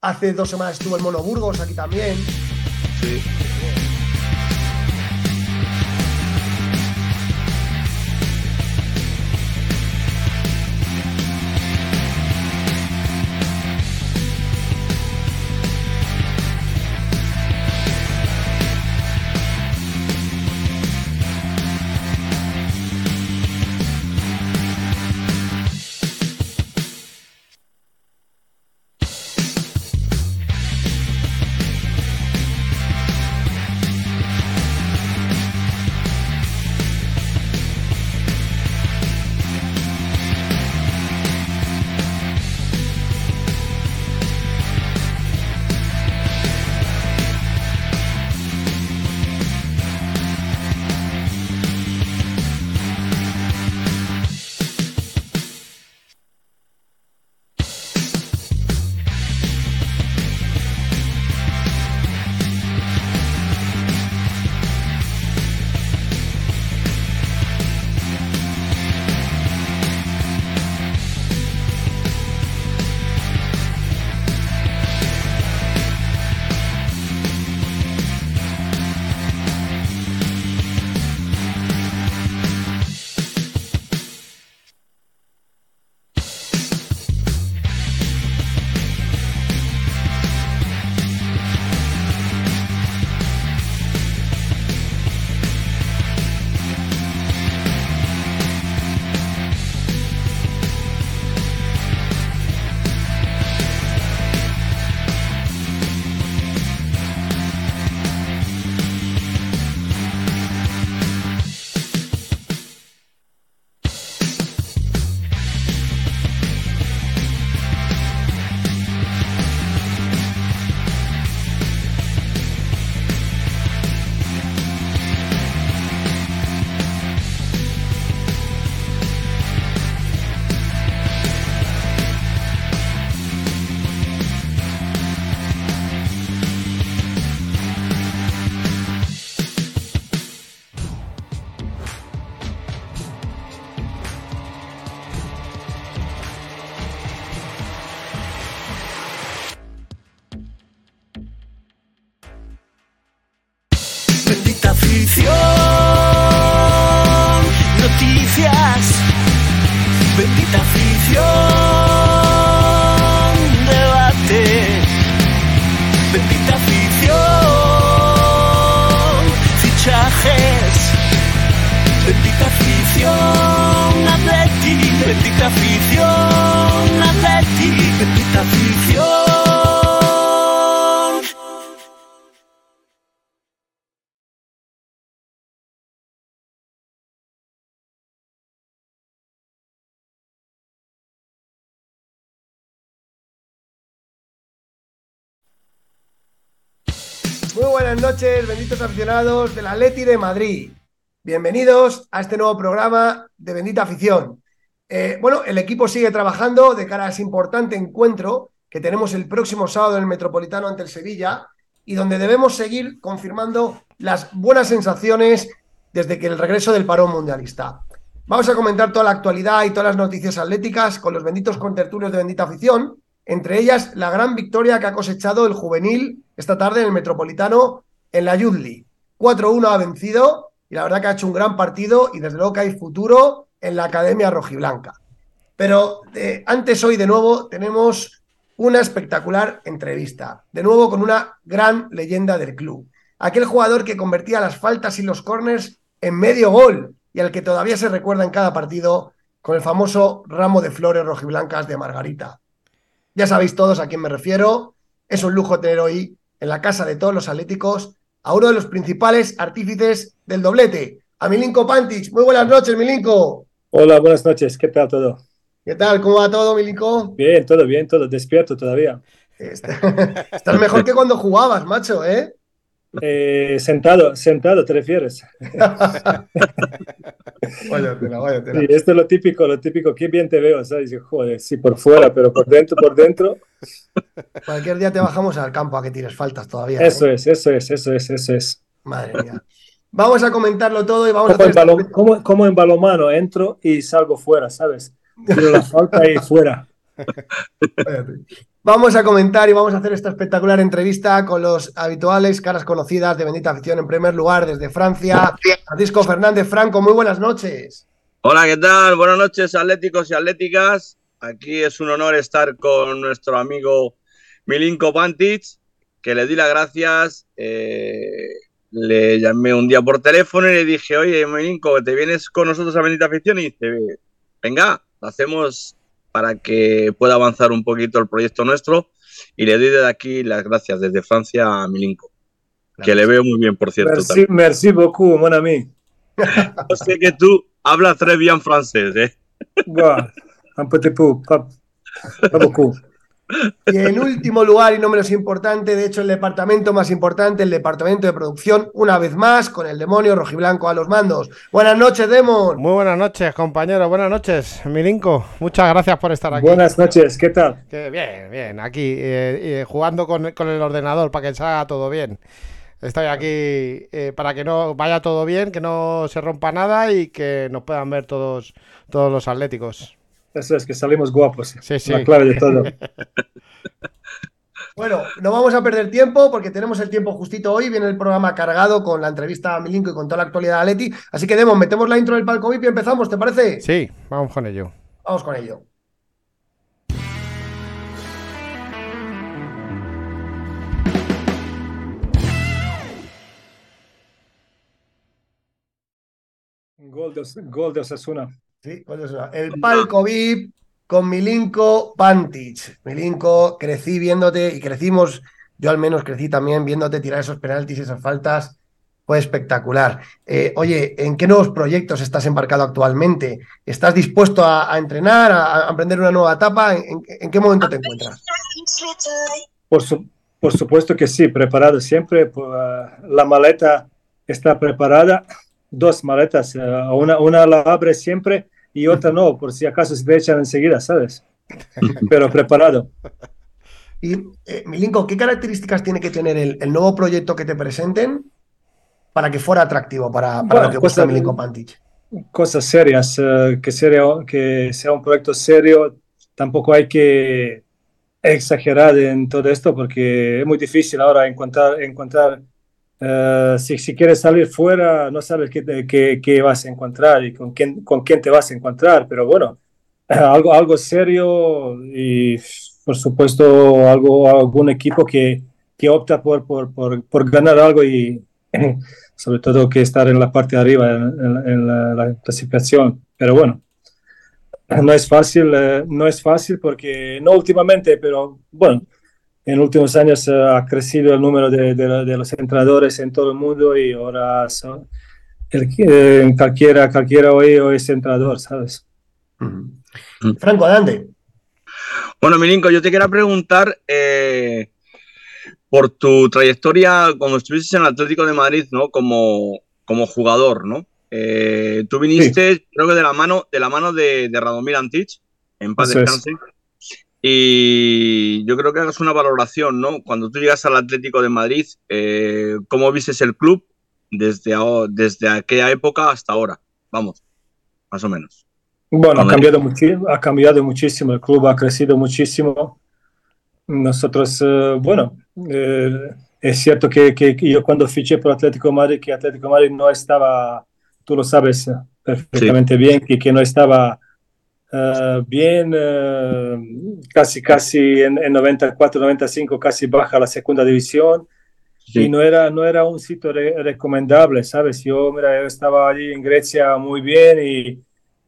hace dos semanas estuvo el Mono Burgos aquí también. Muy buenas noches, benditos aficionados del Atleti de Madrid. Bienvenidos a este nuevo programa de Bendita Afición. Eh, bueno, el equipo sigue trabajando de cara a ese importante encuentro que tenemos el próximo sábado en el Metropolitano ante el Sevilla y donde debemos seguir confirmando las buenas sensaciones desde que el regreso del parón mundialista. Vamos a comentar toda la actualidad y todas las noticias atléticas con los benditos contertulios de Bendita Afición, entre ellas la gran victoria que ha cosechado el juvenil esta tarde en el Metropolitano en la Youth League. 4-1 ha vencido y la verdad que ha hecho un gran partido y desde luego que hay futuro en la Academia Rojiblanca. Pero eh, antes hoy de nuevo tenemos una espectacular entrevista, de nuevo con una gran leyenda del club. Aquel jugador que convertía las faltas y los corners en medio gol y al que todavía se recuerda en cada partido con el famoso ramo de flores rojiblancas de Margarita. Ya sabéis todos a quién me refiero. Es un lujo tener hoy en la casa de todos los atléticos a uno de los principales artífices del doblete, a Milinko Pantic. Muy buenas noches, Milinko. Hola, buenas noches. ¿Qué tal todo? ¿Qué tal? ¿Cómo va todo, Milinko? Bien, todo bien, todo. Despierto todavía. Estás mejor que cuando jugabas, macho, ¿eh? Eh, sentado, sentado, ¿te refieres? váyatela, váyatela. Sí, esto es lo típico, lo típico. Qué bien te veo, ¿sabes? Joder, sí, por fuera, pero por dentro, por dentro. Cualquier día te bajamos al campo a que tires faltas todavía. Eso ¿eh? es, eso es, eso es, eso es. Madre mía. Vamos a comentarlo todo y vamos como a en, hacer. balon, como, como en balomano, entro y salgo fuera, ¿sabes? Tiro la falta y fuera. Váyate. Vamos a comentar y vamos a hacer esta espectacular entrevista con los habituales caras conocidas de Bendita Afición. En primer lugar, desde Francia, Francisco Fernández Franco. Muy buenas noches. Hola, ¿qué tal? Buenas noches, atléticos y atléticas. Aquí es un honor estar con nuestro amigo Milinko Pantic, que le di las gracias. Eh, le llamé un día por teléfono y le dije, oye, Milinko, ¿te vienes con nosotros a Bendita Afición? Y dice, venga, hacemos para que pueda avanzar un poquito el proyecto nuestro. Y le doy desde aquí las gracias desde Francia a Milinko, que le veo muy bien, por cierto. Merci, también. merci beaucoup, mon ami. Yo sé que tú hablas très bien francés, ¿eh? Bueno, un petit peu, pas, pas beaucoup. Y en último lugar, y no menos importante, de hecho, el departamento más importante, el departamento de producción, una vez más, con el demonio rojiblanco a los mandos. Buenas noches, Demon. Muy buenas noches, compañero. Buenas noches, Milinko. Muchas gracias por estar aquí. Buenas noches, ¿qué tal? Que bien, bien. Aquí eh, eh, jugando con, con el ordenador para que salga todo bien. Estoy aquí eh, para que no vaya todo bien, que no se rompa nada y que nos puedan ver todos, todos los atléticos. Eso es que salimos guapos. Sí, sí. La clave de todo. Bueno, no vamos a perder tiempo porque tenemos el tiempo justito hoy. Viene el programa cargado con la entrevista a Milinko y con toda la actualidad de Atleti. Así que, Demon, metemos la intro del palco VIP y empezamos, ¿te parece? Sí, vamos con ello. Vamos con ello. Gol de, gol de Osasuna. Sí, el palco VIP con Milinko Pantic. Milinko, crecí viéndote y crecimos, yo al menos crecí también viéndote tirar esos penaltis y esas faltas. Fue espectacular. Eh, oye, ¿en qué nuevos proyectos estás embarcado actualmente? ¿Estás dispuesto a, a entrenar, a, a emprender una nueva etapa? ¿En, qué momento te encuentras? Por, su- por supuesto que sí, preparado siempre. pues, la maleta está preparada. Dos maletas, eh, una, una la abre siempre y otra no, por si acaso se te echan enseguida, ¿sabes? Pero preparado. Y, eh, Milinko, ¿qué características tiene que tener el, el nuevo proyecto que te presenten para que fuera atractivo para, para Bueno, lo que gusta Milinko Pantic? cosas serias, eh, que, sería, que sea un proyecto serio, tampoco hay que exagerar en todo esto porque es muy difícil ahora encontrar, encontrar eh, si, si quieres salir fuera, no sabes qué, qué, qué vas a encontrar y con quién, con quién te vas a encontrar, pero bueno, algo, algo serio y por supuesto algo, algún equipo que, que opta por, por, por, por ganar algo y sobre todo que estar en la parte de arriba en, en- en la, la clasificación. Pero bueno, no es fácil, eh, no es fácil porque no últimamente, pero bueno, en últimos años eh, ha crecido el número de, de- de los entrenadores en todo el mundo y ahora son- el, eh, cualquiera, cualquiera hoy, hoy es entrenador, ¿sabes? Franco, adelante. Bueno, Milinko, yo te quería preguntar eh, por tu trayectoria cuando estuviste en el Atlético de Madrid, ¿no? Como, como jugador, ¿no? Eh, tú viniste, creo que de la mano, de la mano de, de Radomir Antic, en paz Eso es. Y yo creo que hagas una valoración, ¿no? Cuando tú llegas al Atlético de Madrid, eh, ¿cómo vistes el club desde, desde aquella época hasta ahora? Vamos, más o menos. Bueno, ha cambiado, ha cambiado muchísimo, el club ha crecido muchísimo. Nosotros, eh, bueno, eh, es cierto que, que- yo cuando fiché por Atlético de Madrid, que Atlético de Madrid no estaba, tú lo sabes eh, perfectamente bien, que, que no estaba eh, bien, eh, casi, casi en, en 94, 95, casi baja la segunda división. Y no era, no era un sitio re- recomendable, ¿sabes? Yo, mira, yo estaba allí en Grecia muy bien y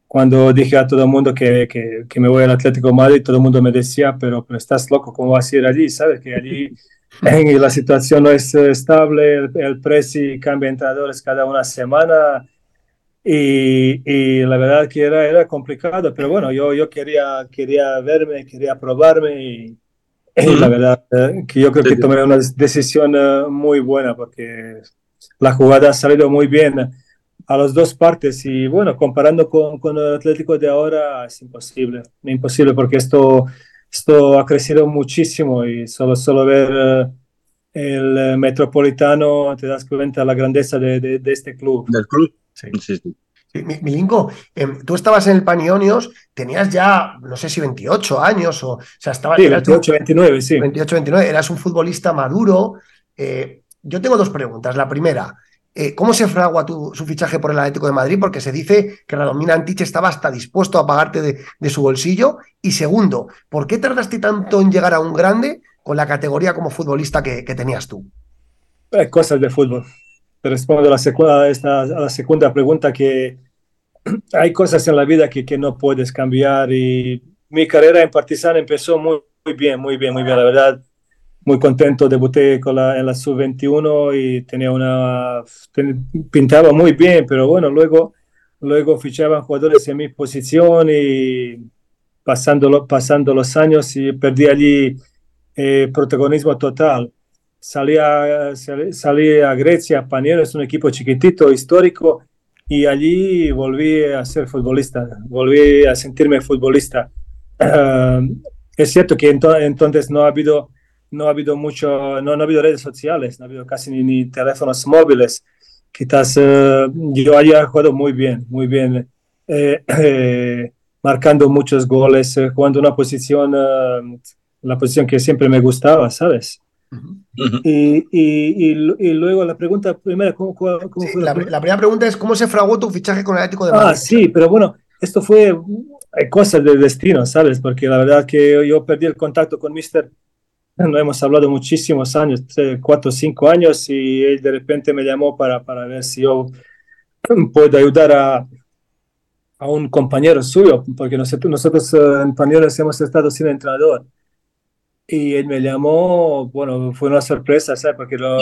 cuando dije a todo el mundo que, que, que me voy al Atlético de Madrid, todo el mundo me decía, pero, pero estás loco, ¿cómo vas a ir allí? ¿Sabes? Que allí la situación no es estable, el, el precio cambia entrenadores cada una semana y, y la verdad que era, era complicado, pero bueno, yo, yo quería, quería verme, quería probarme y, y la verdad eh, que yo creo que tomé una decisión eh, muy buena porque la jugada ha salido muy bien a las dos partes y bueno, comparando con, con el Atlético de ahora es imposible, imposible porque esto, esto ha crecido muchísimo y solo, solo ver eh, el eh, Metropolitano te das cuenta de la grandeza de, de, de este club. ¿Del club? Sí. Sí, sí. Milinko, em, tú estabas en el Panionios, tenías ya, no sé si 28 años, o, o sea, estabas... Sí, 28, 29, sí. 28, 29, eras un futbolista maduro. Eh, yo tengo dos preguntas. La primera, eh, ¿cómo se fragua tu, su fichaje por el Atlético de Madrid? Porque se dice que Radomina Antich estaba hasta dispuesto a pagarte de, de su bolsillo. Y segundo, ¿por qué tardaste tanto en llegar a un grande con la categoría como futbolista que, que tenías tú? Eh, cosas de fútbol. Respondo a la, segunda, esta, a la segunda pregunta que hay cosas en la vida que, que, no puedes cambiar y mi carrera en Partizan empezó muy, muy bien, muy bien, muy bien, la verdad. Muy contento, debuté con la, en la sub-21 y tenía una... Ten, pintaba muy bien, pero bueno, luego, luego fichaban jugadores en mi posición y pasando, pasando los años y perdí allí eh, protagonismo total salí a, salí a Grecia, Paniero es un equipo chiquitito, histórico, y allí volví a ser futbolista, volví a sentirme futbolista. Uh, es cierto que ento entonces no ha habido, no ha habido mucho, no, no, ha habido redes sociales, no ha habido casi ni, ni teléfonos móviles. Quizás uh, yo haya jugado muy bien, muy bien, eh, eh, marcando muchos goles, eh, jugando una posición, la posición que siempre me gustaba, ¿sabes? Uh -huh. y, y, y, y, luego la pregunta primera, ¿cómo, cómo sí, fue la, la, la, primera pregunta es ¿cómo se fraguó tu fichaje con el Atlético de Madrid? Ah, sí, pero bueno, esto fue cosas del destino, ¿sabes? Porque la verdad que yo perdí el contacto con Mister, no hemos hablado muchísimos años, cuatro o cinco años, y él de repente me llamó para, para ver si yo puedo ayudar a, a un compañero suyo, porque nosotros, nosotros en Pañuelos hemos estado sin entrenador y él me llamó, bueno, fue una sorpresa, ¿sabes? Porque lo,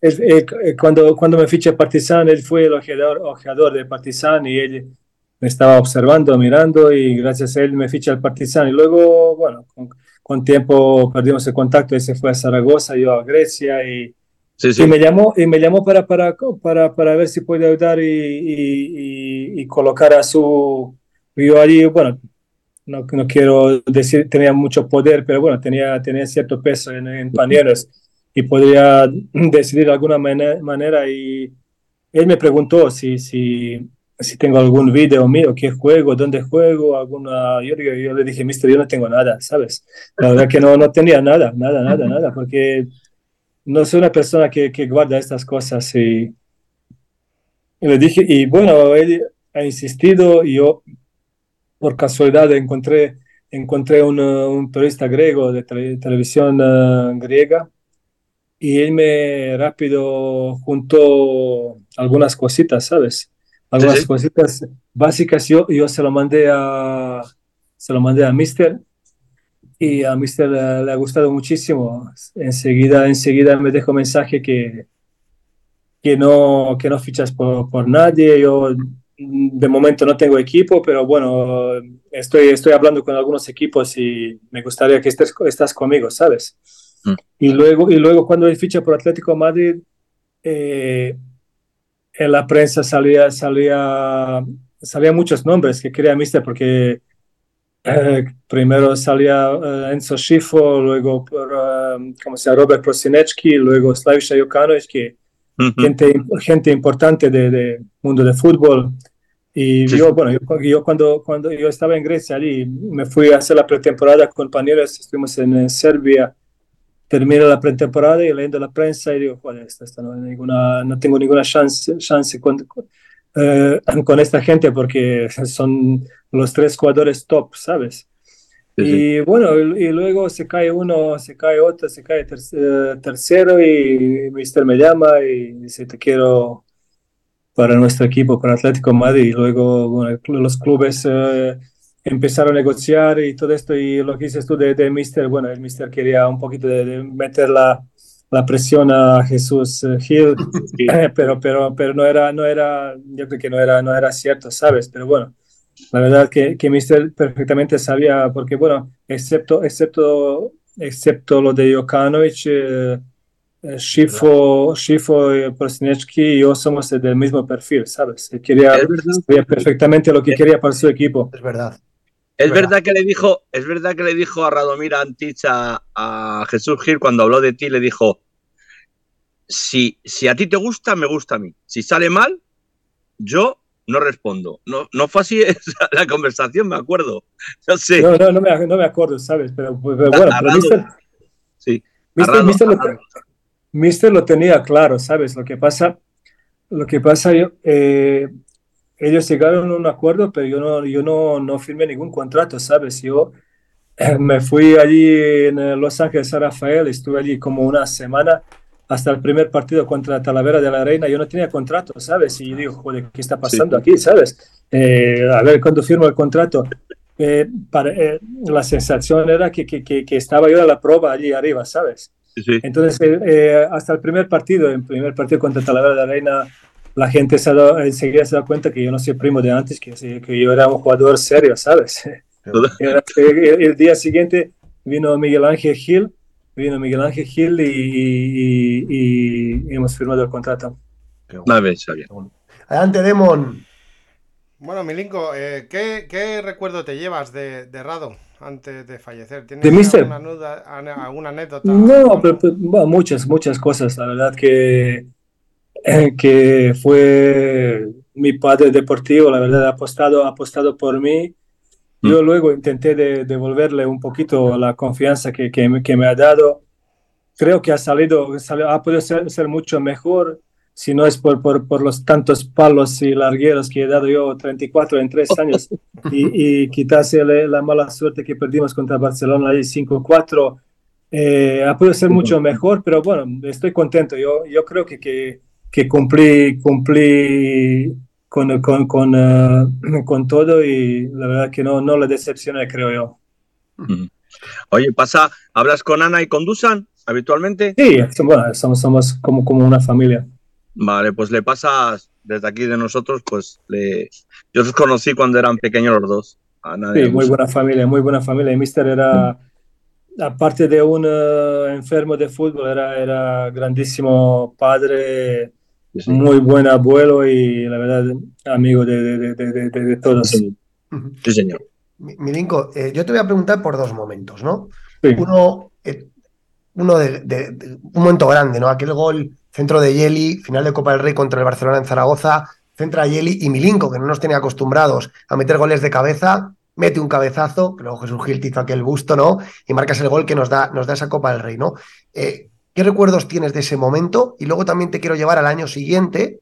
él, él, cuando, cuando me fiché Partizan, él fue el ojeador, ojeador de Partizan y él me estaba observando, mirando y gracias a él me fiché al Partizan. Y luego, bueno, con, con, tiempo perdimos el contacto, él se fue a Zaragoza, yo a Grecia y, sí, sí. y me llamó, y me llamó para, para, para, para ver si puede ayudar y, y, y colocar a su... Yo allí, bueno, no, no, quiero decir tenía mucho poder, pero bueno, tenía, tenía cierto peso en, en Panieros y podría decidir de alguna manera, manera. Y él me preguntó si, si, si tengo algún video mío, qué juego, dónde juego, alguna. Yo, yo, yo, le dije, mister, yo no tengo nada, ¿sabes? La verdad que no, no tenía nada, nada, nada, nada, porque no soy una persona que, que guarda estas cosas. Y, y le dije, y bueno, él ha insistido, y yo por casualidad encontré, encontré un, un turista griego de tele, televisión uh, griega y él me rápido juntó algunas cositas, ¿sabes? Algunas ¿Sí? cositas básicas. Yo, yo se lo mandé a se lo mandé a Mister y a Mister le, le ha gustado muchísimo. Enseguida, enseguida me dejó mensaje que, que, no, que no fichas por, por nadie. Yo de momento no tengo equipo, pero bueno, estoy, estoy hablando con algunos equipos y me gustaría que estés estás conmigo, ¿sabes? Mm. Y, luego, y luego cuando él ficha por Atlético Madrid, eh, en la prensa salía, salía, salía muchos nombres que quería Mister porque eh, primero salía uh, Enzo Schifo, luego uh, como sea, Robert Prosinecki, luego Slavisha Jokanovic, que Uh -huh. gente, gente importante del de mundo de fútbol. Y sí. yo, bueno, yo, yo, cuando, cuando yo estaba en Grecia, allí me fui a hacer la pretemporada con compañeros, estuvimos en, en Serbia, terminé la pretemporada y leyendo la prensa y digo, joder, esta, esta no, ninguna, no tengo ninguna chance, chance con, eh, con esta gente porque son los tres jugadores top, ¿sabes? Sí, y bueno, y, y, luego se cae uno, se cae otro, se cae ter eh, tercero y Mister me llama y dice, te quiero para nuestro equipo, para Atlético Madrid. Y luego bueno, los clubes eh, empezaron a negociar y todo esto. Y lo que dices tú de, de Mister, bueno, el Mister quería un poquito de, de meter la, la, presión a Jesús Gil, sí. pero, pero, pero no era, no era, yo creo que no era, no era cierto, ¿sabes? Pero bueno la verdad que, que Mister perfectamente sabía, porque bueno, excepto, excepto, excepto lo de Jokanovic, eh, Schifo, Schifo y Prosinecki y yo somos del mismo perfil, ¿sabes? Quería, sabía perfectamente lo que es, quería para su equipo. Es verdad. Es, es verdad. verdad. que le dijo, es verdad que le dijo a Radomir Antich a, a Jesús Gil cuando habló de ti, le dijo, si, si a ti te gusta, me gusta a mí. Si sale mal, yo no respondo. No, no fue así la conversación, me acuerdo. No sé. No, no, no me, no me acuerdo, ¿sabes? Pero, pero bueno, pero. Mister, Sí, Mister- Mister lo. Mister lo tenía claro, ¿sabes? Lo que pasa, lo que pasa, eh, ellos llegaron a un acuerdo, pero yo no, yo no, no firmé ningún contrato, ¿sabes? Yo eh, me fui allí en eh, Los Ángeles San Rafael, estuve allí como una semana hasta el primer partido contra Talavera de la Reina, yo no tenía contrato, ¿sabes? Y digo, joder, ¿qué está pasando aquí, ¿sabes? Eh, a ver, cuando firmo el contrato, eh, para, eh, la sensación era que, que, que, que estaba yo a la prueba allí arriba, ¿sabes? Sí. Entonces, eh, eh, hasta el primer partido, el primer partido contra Talavera de la Reina, la gente se dado- enseguida se da cuenta que yo no soy primo de antes, que, que yo era un jugador serio, ¿sabes? Era- el, el día siguiente vino Miguel Ángel Gil, vino Miguel Ángel Gil y, y- y- y hemos firmado el contrato. Una vez sabía. Adelante, Demon. Bueno, Milinko, eh, ¿qué, qué recuerdo te llevas de, de Rado antes de fallecer? ¿Tienes ¿De Mister? alguna, alguna anécdota? No, pero, pero, bueno, muchas, muchas cosas. La verdad que, eh, que fue mi padre deportivo, la verdad, ha apostado, apostado por mí. Yo luego intenté de- devolverle un poquito la confianza que, que, me- que me ha dado. Creo que ha salido, ha podido ser, ser mucho mejor, si no es por, por, por los tantos palos y largueros que he dado yo, 34 en tres años, y, y quizás el- la mala suerte que perdimos contra Barcelona ahí 5-4. Eh, ha podido ser mucho mejor, pero bueno, estoy contento. Yo, yo creo que, que, que cumplí, cumplí con, con, con, eh, con todo y la verdad que no, no le decepcioné, creo yo. Oye, pasa, ¿hablas con Ana y con Dusan habitualmente? Sí, bueno, somos, somos como, como una familia. Vale, pues le pasas desde aquí de nosotros, pues le... yo los conocí cuando eran pequeños los dos. Ana y Sí, muy buena familia, muy buena familia. Y Mister era, aparte de un eh, enfermo de fútbol, era, era grandísimo padre, Sí, sí. muy buen abuelo y la verdad, amigo de, de, de, de, de- de todos. Sí, señor. Mi- Milinko, eh, yo te voy a preguntar por dos momentos, ¿no? Sí. Uno, eh, uno de, de- de- un momento grande, ¿no? Aquel gol, centro de Yeli, final de Copa del Rey contra el Barcelona en Zaragoza, centra Yeli y Milinko, que no nos tenía acostumbrados a meter goles de cabeza, mete un cabezazo, que luego Jesús Gil te hizo aquel busto, ¿no? Y marcas el gol que nos da, nos da esa Copa del Rey, ¿no? Eh, ¿Qué recuerdos tienes de ese momento? Y luego también te quiero llevar al año siguiente,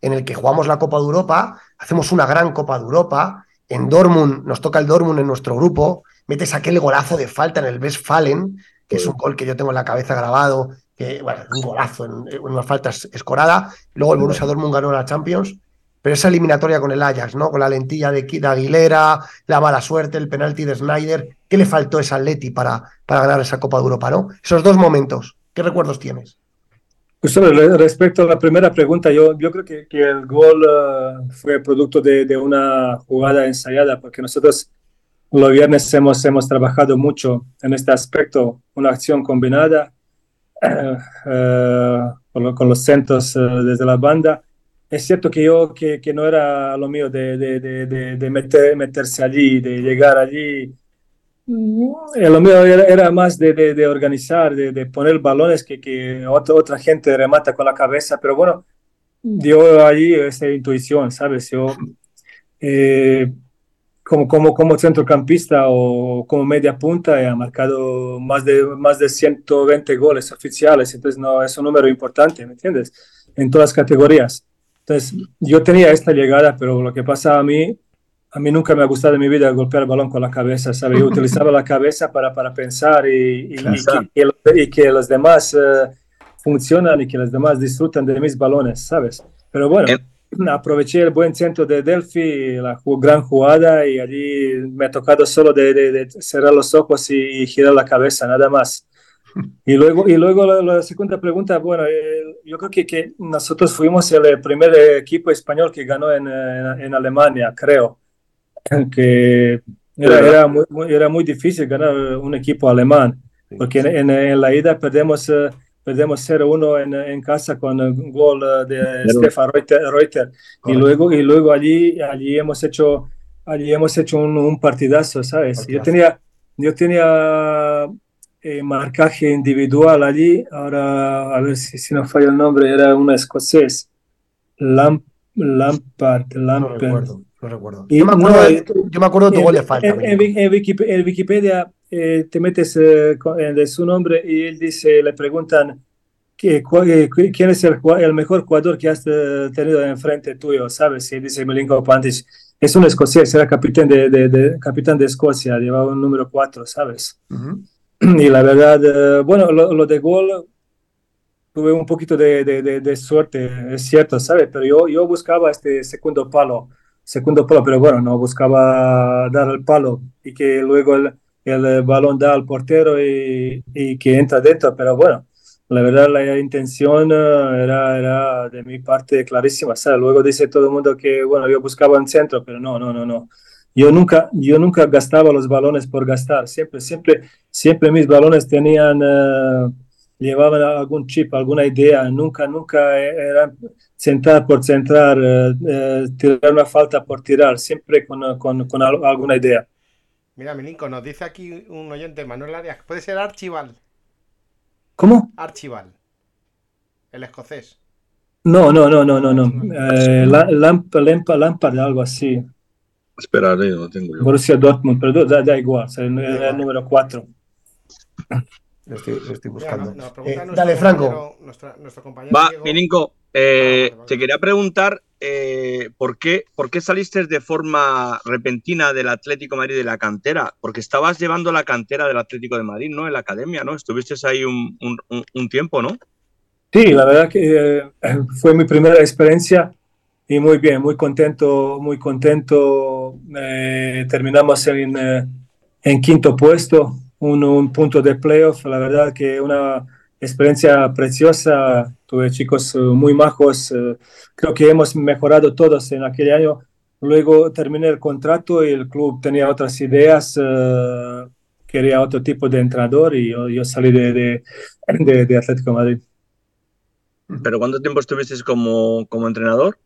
en el que jugamos la Copa de Europa, hacemos una gran Copa de Europa, en Dortmund, nos toca el Dortmund en nuestro grupo, metes aquel golazo de falta en el Westfalen, que es un gol que yo tengo en la cabeza grabado, que, bueno, un golazo en, en una falta es- escorada, luego el Borussia Dortmund ganó la Champions, pero esa eliminatoria con el Ajax, ¿no? Con la lentilla de, de Aguilera, la mala suerte, el penalti de Snyder, ¿qué le faltó a ese Atleti para, para ganar esa Copa de Europa, ¿no? Esos dos momentos, ¿qué recuerdos tienes? Pues respecto a la primera pregunta, yo, yo creo que, que el gol eh, fue producto de, de una jugada ensayada, porque nosotros los viernes hemos, hemos trabajado mucho en este aspecto, una acción combinada eh, eh, con, lo- con los centros eh, desde la banda. Es cierto que yo, que, que no era lo mío de, de, de, de, meter, meterse allí, de llegar allí. Eh, Lo mío era, era más de, organizar, de, de poner balones que, que otra, otra gente remata con la cabeza, pero bueno, dio allí esa intuición, ¿sabes? Yo, eh, como, como, como centrocampista o como media punta, he marcado más de, más de 120 goles oficiales, entonces no es un número importante, ¿me entiendes? En todas las categorías. Entonces, yo tenía esta llegada, pero lo que pasa a mí, a mí nunca me ha gustado en mi vida golpear el balón con la cabeza, ¿sabes? Yo utilizaba la cabeza para, para pensar y, y, y que, y, y que los demás eh, funcionan y que los demás disfrutan de mis balones, ¿sabes? Pero bueno, En- aproveché el buen centro de Delphi, la gran jugada y allí me ha tocado solo de, de- de cerrar los ojos y, y girar la cabeza, nada más. Y luego, y luego la, la segunda pregunta, bueno, eh, yo creo que, que nosotros fuimos el primer equipo español que ganó en, en, en Alemania, creo, que era, era, muy, muy- era muy difícil ganar un equipo alemán, porque en, en- en la ida perdemos, eh, perdemos 0-1 en, en casa con un gol eh, de Pero- Stefan Reuter, Reuter. y luego, y luego allí, allí hemos hecho, allí hemos hecho un, un partidazo, ¿sabes? Yo tenía, yo tenía eh, marcaje individual allí, ahora a ver si, si no falla el nombre, era un escocés, Lam, Lampard, No Lampard. recuerdo, no recuerdo. Y Yo me acuerdo, no, de, eh, yo me acuerdo de tu En, gol de falta. en Wikipedia eh, te metes eh, su nombre y él dice, le preguntan eh, quién es el, el mejor jugador que has eh, tenido enfrente tuyo, ¿sabes? Y dice Milinko Pantic. Es un escocés, era capitán de, de- de- capitán de Escocia, llevaba un número 4, ¿sabes? Ujú. Y la verdad, eh, bueno, lo, lo de gol tuve un poquito de, de- de- de suerte, es cierto, ¿sabes? Pero yo, yo buscaba este segundo palo, segundo palo, pero bueno, no buscaba dar el palo y que luego el, el balón da al portero y, y que entra dentro, pero bueno, la verdad la intención eh, era, era de mi parte clarísima, ¿sabes? Luego dice todo el mundo que, bueno, yo buscaba un centro, pero no, no, no, no. Yo nunca, yo nunca gastaba los balones por gastar, siempre, siempre, siempre mis balones tenían, eh, llevaban algún chip, alguna idea, nunca, nunca era centrar por centrar, eh, eh, tirar una falta por tirar, siempre con, con, con al- alguna idea. Mira, Milinko, nos dice aquí un oyente, Manuel Arias, puede ser Archival. ¿Cómo? Archival. El escocés. No, no, no, no, no, no. Eh, la, Lamp, Lamp- Lampard, algo así. Esperaré, no tengo yo. Borussia Dortmund, pero da, da igual, era el número 4. Lo estoy, lo estoy Mira, buscando. Eh, nuestro dale, Franco. compañero- nuestro compañero Va, Diego- Milinko, eh, Ah, vale, vale. te quería preguntar eh, ¿por, qué, por qué saliste de forma repentina del Atlético de Madrid de la cantera, porque estabas llevando la cantera del Atlético de Madrid, ¿no? En la academia, ¿no? Estuviste ahí un, un- un- un tiempo, ¿no? Sí, la verdad que eh, fue mi primera experiencia y muy bien, muy contento, muy contento. Eh, terminamos en, eh, en quinto puesto, un, un punto de playoff. La verdad que una experiencia preciosa. Tuve chicos eh, muy majos. eh, creo que hemos mejorado todos en aquel año. Luego terminé el contrato y el club tenía otras ideas. eh, quería otro tipo de entrenador y yo, yo salí de, de, de, de Atlético de Madrid. ¿Pero cuánto tiempo estuviste como, como entrenador?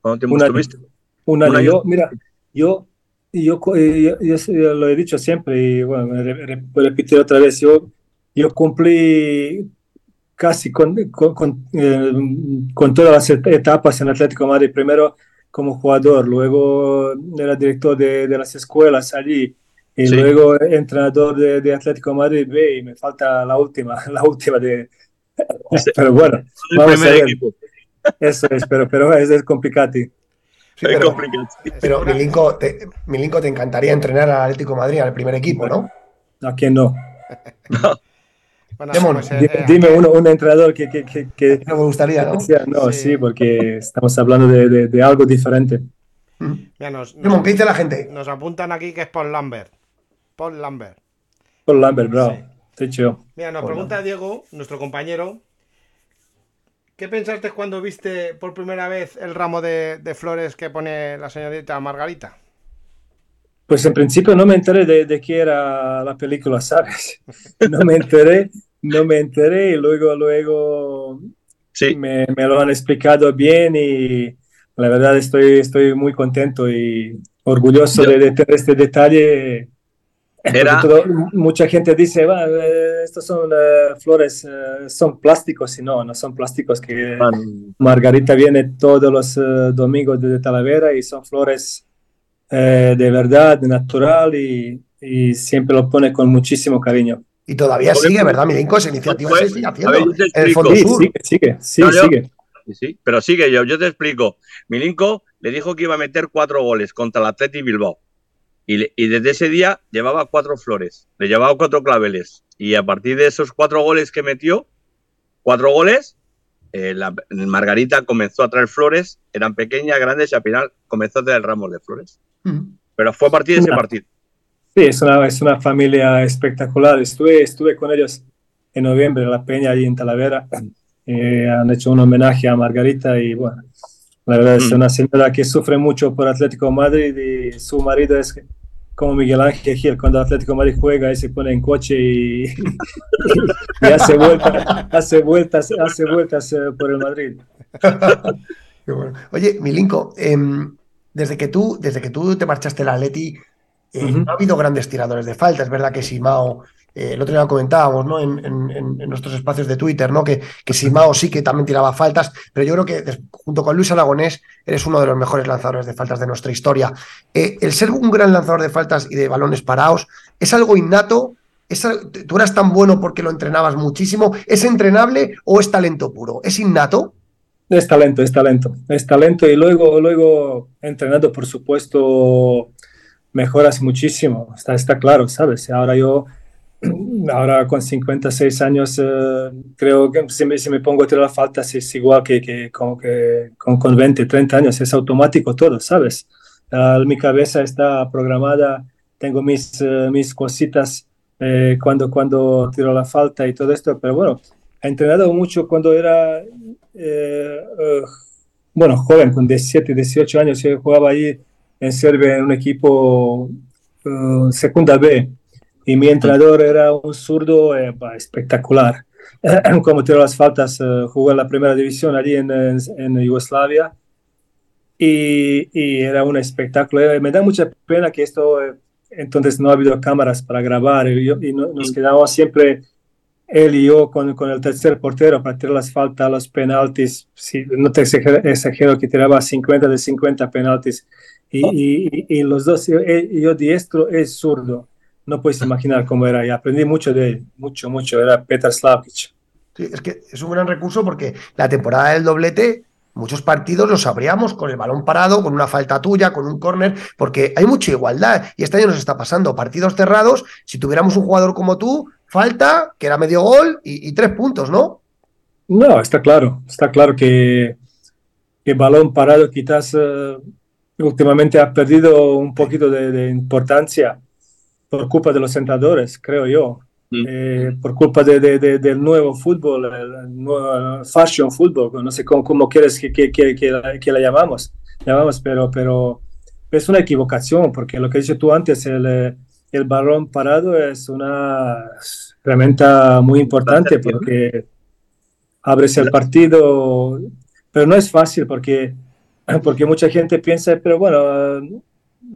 ¿Cuánto tiempo Un año. estuviste? Un año. Yo, mira, yo, yo, yo- yo lo he dicho siempre y bueno, repito otra vez, yo, yo cumplí casi con, con, con, eh, con todas las et- etapas en Atlético de Madrid. Primero como jugador, luego era director de, de las escuelas allí y Sí. luego entrenador de, de Atlético de Madrid B y me falta la última, la última de... Pero bueno, vamos a ver. eso es, pero, pero es, es complicado. Sí, pero, Milinko, te, Milinko, te encantaría entrenar al Atlético de Madrid, al primer equipo, ¿no? ¿A quién no? Bueno, Demon, pues, eh, Dime, eh, uno, un entrenador que, que, que, que No me gustaría, ¿no? sea- no, Sí. sí. porque estamos hablando de, de, de algo diferente. Mm. mira, nos, Demon, nos- ¿qué dice la gente? nos apuntan aquí que es Paul Lambert. Paul Lambert. Paul Lambert, bravo. Sí. Mira, nos Paul pregunta Diego, nuestro compañero, ¿qué pensaste cuando viste por primera vez el ramo de, de flores que pone la señorita Margarita? Pues en principio no me enteré de, de qué era la película, ¿sabes? No me enteré, no me enteré y luego, luego Sí, me, me lo han explicado bien y la verdad estoy, estoy muy contento y orgulloso Yo- de, de tener este detalle. Era- todo- mucha gente dice, va, estos son eh, flores, eh, son plásticos y no, no son plásticos que man, Margarita viene todos los eh, domingos desde Talavera y son flores eh, de verdad, natural y, y siempre lo pone con muchísimo cariño. Y todavía sigue, ¿verdad, Milinko? Esa iniciativa pues, se sigue haciendo ver, el. Fondo Sí, Sur. sigue, sigue, sí, No, sigue. Sí, sí, pero sigue yo, yo te explico. Milinko le dijo que iba a meter cuatro goles contra el Atleti Bilbao. Y, le- y desde ese día llevaba cuatro flores, le llevaba cuatro claveles. Y a partir de esos cuatro goles que metió, cuatro goles, eh, la, Margarita comenzó a traer flores, eran pequeñas, grandes y al final comenzó a traer ramos de flores. Mm. Pero fue a partir de ese partido. Sí, es una, es una familia espectacular. Estuve, estuve con ellos en noviembre en la Peña, allí en Talavera. Eh, han hecho un homenaje a Margarita y bueno, la verdad es Mm. una señora que sufre mucho por Atlético de Madrid y su marido es como Miguel Ángel Gil. Cuando Atlético de Madrid juega, él se pone en coche y, y hace vueltas, hace vueltas, hace vueltas eh, por el Madrid. Qué bueno. Oye, Milinko, em, desde que tú, desde que tú te marchaste la Atleti, eh, no ha habido grandes tiradores de falta. Es verdad que Simao eh, el otro día lo comentábamos ¿no? en, en- en- nuestros espacios de Twitter, ¿no? que, que Simao sí que también tiraba faltas, pero yo creo que junto con Luis Aragonés eres uno de los mejores lanzadores de faltas de nuestra historia. Eh, el ser un gran lanzador de faltas y de balones parados es algo innato. ¿Es al- ¿Tú eras tan bueno porque lo entrenabas muchísimo? ¿Es entrenable o es talento puro? ¿Es innato? Es talento, es talento, es talento y luego, luego entrenando, por supuesto, mejoras muchísimo, está, está claro, ¿sabes? Ahora yo, ahora con 56 años, eh, creo que si me, si me pongo a tirar faltas es igual que, que, como que con, con 20, 30 años, es automático todo, ¿sabes? Ah, mi cabeza está programada, tengo mis, eh, mis cositas eh, cuando, cuando tiro la falta y todo esto, pero bueno, he entrenado mucho cuando era eh, eh, bueno, joven, con 17, 18 años, yo jugaba ahí en Serbia en un equipo eh, segunda B y mi entrenador era un zurdo eh, espectacular. Como tiró las faltas, eh, jugó en la primera división allí en, en, en Yugoslavia y, y era un espectáculo. Eh, Me da mucha pena que esto, eh, entonces no ha habido cámaras para grabar y, y no- nos quedamos siempre él y yo con, con el tercer portero para tirar las faltas, los penaltis. Sí, no te exagero, exagero que tiraba 50 de 50 penaltis. Y, y- y- y los dos, yo, eh, yo diestro, es zurdo. No puedes imaginar cómo era. Y aprendí mucho de él, mucho, mucho. Era Petar Slavkic. Sí, es que es un gran recurso porque la temporada del doblete, muchos partidos los abríamos con el balón parado, con una falta tuya, con un córner, porque hay mucha igualdad. Y este año nos está pasando partidos cerrados. Si tuviéramos un jugador como tú, falta, que era medio gol y, y tres puntos, ¿no? No, está claro. Está claro que el balón parado quizás eh, últimamente ha perdido un poquito de, de importancia por culpa de los entrenadores, creo yo. Mm. Eh, por culpa de, de- de- del nuevo fútbol, el nuevo fashion fútbol, no sé cómo, cómo quieres que, que, que, que la, que la llamamos, llamamos pero, pero es una equivocación, porque lo que dices tú antes, el, eh, el balón parado es una herramienta muy importante porque abres el partido, pero no es fácil porque, porque mucha gente piensa, pero bueno,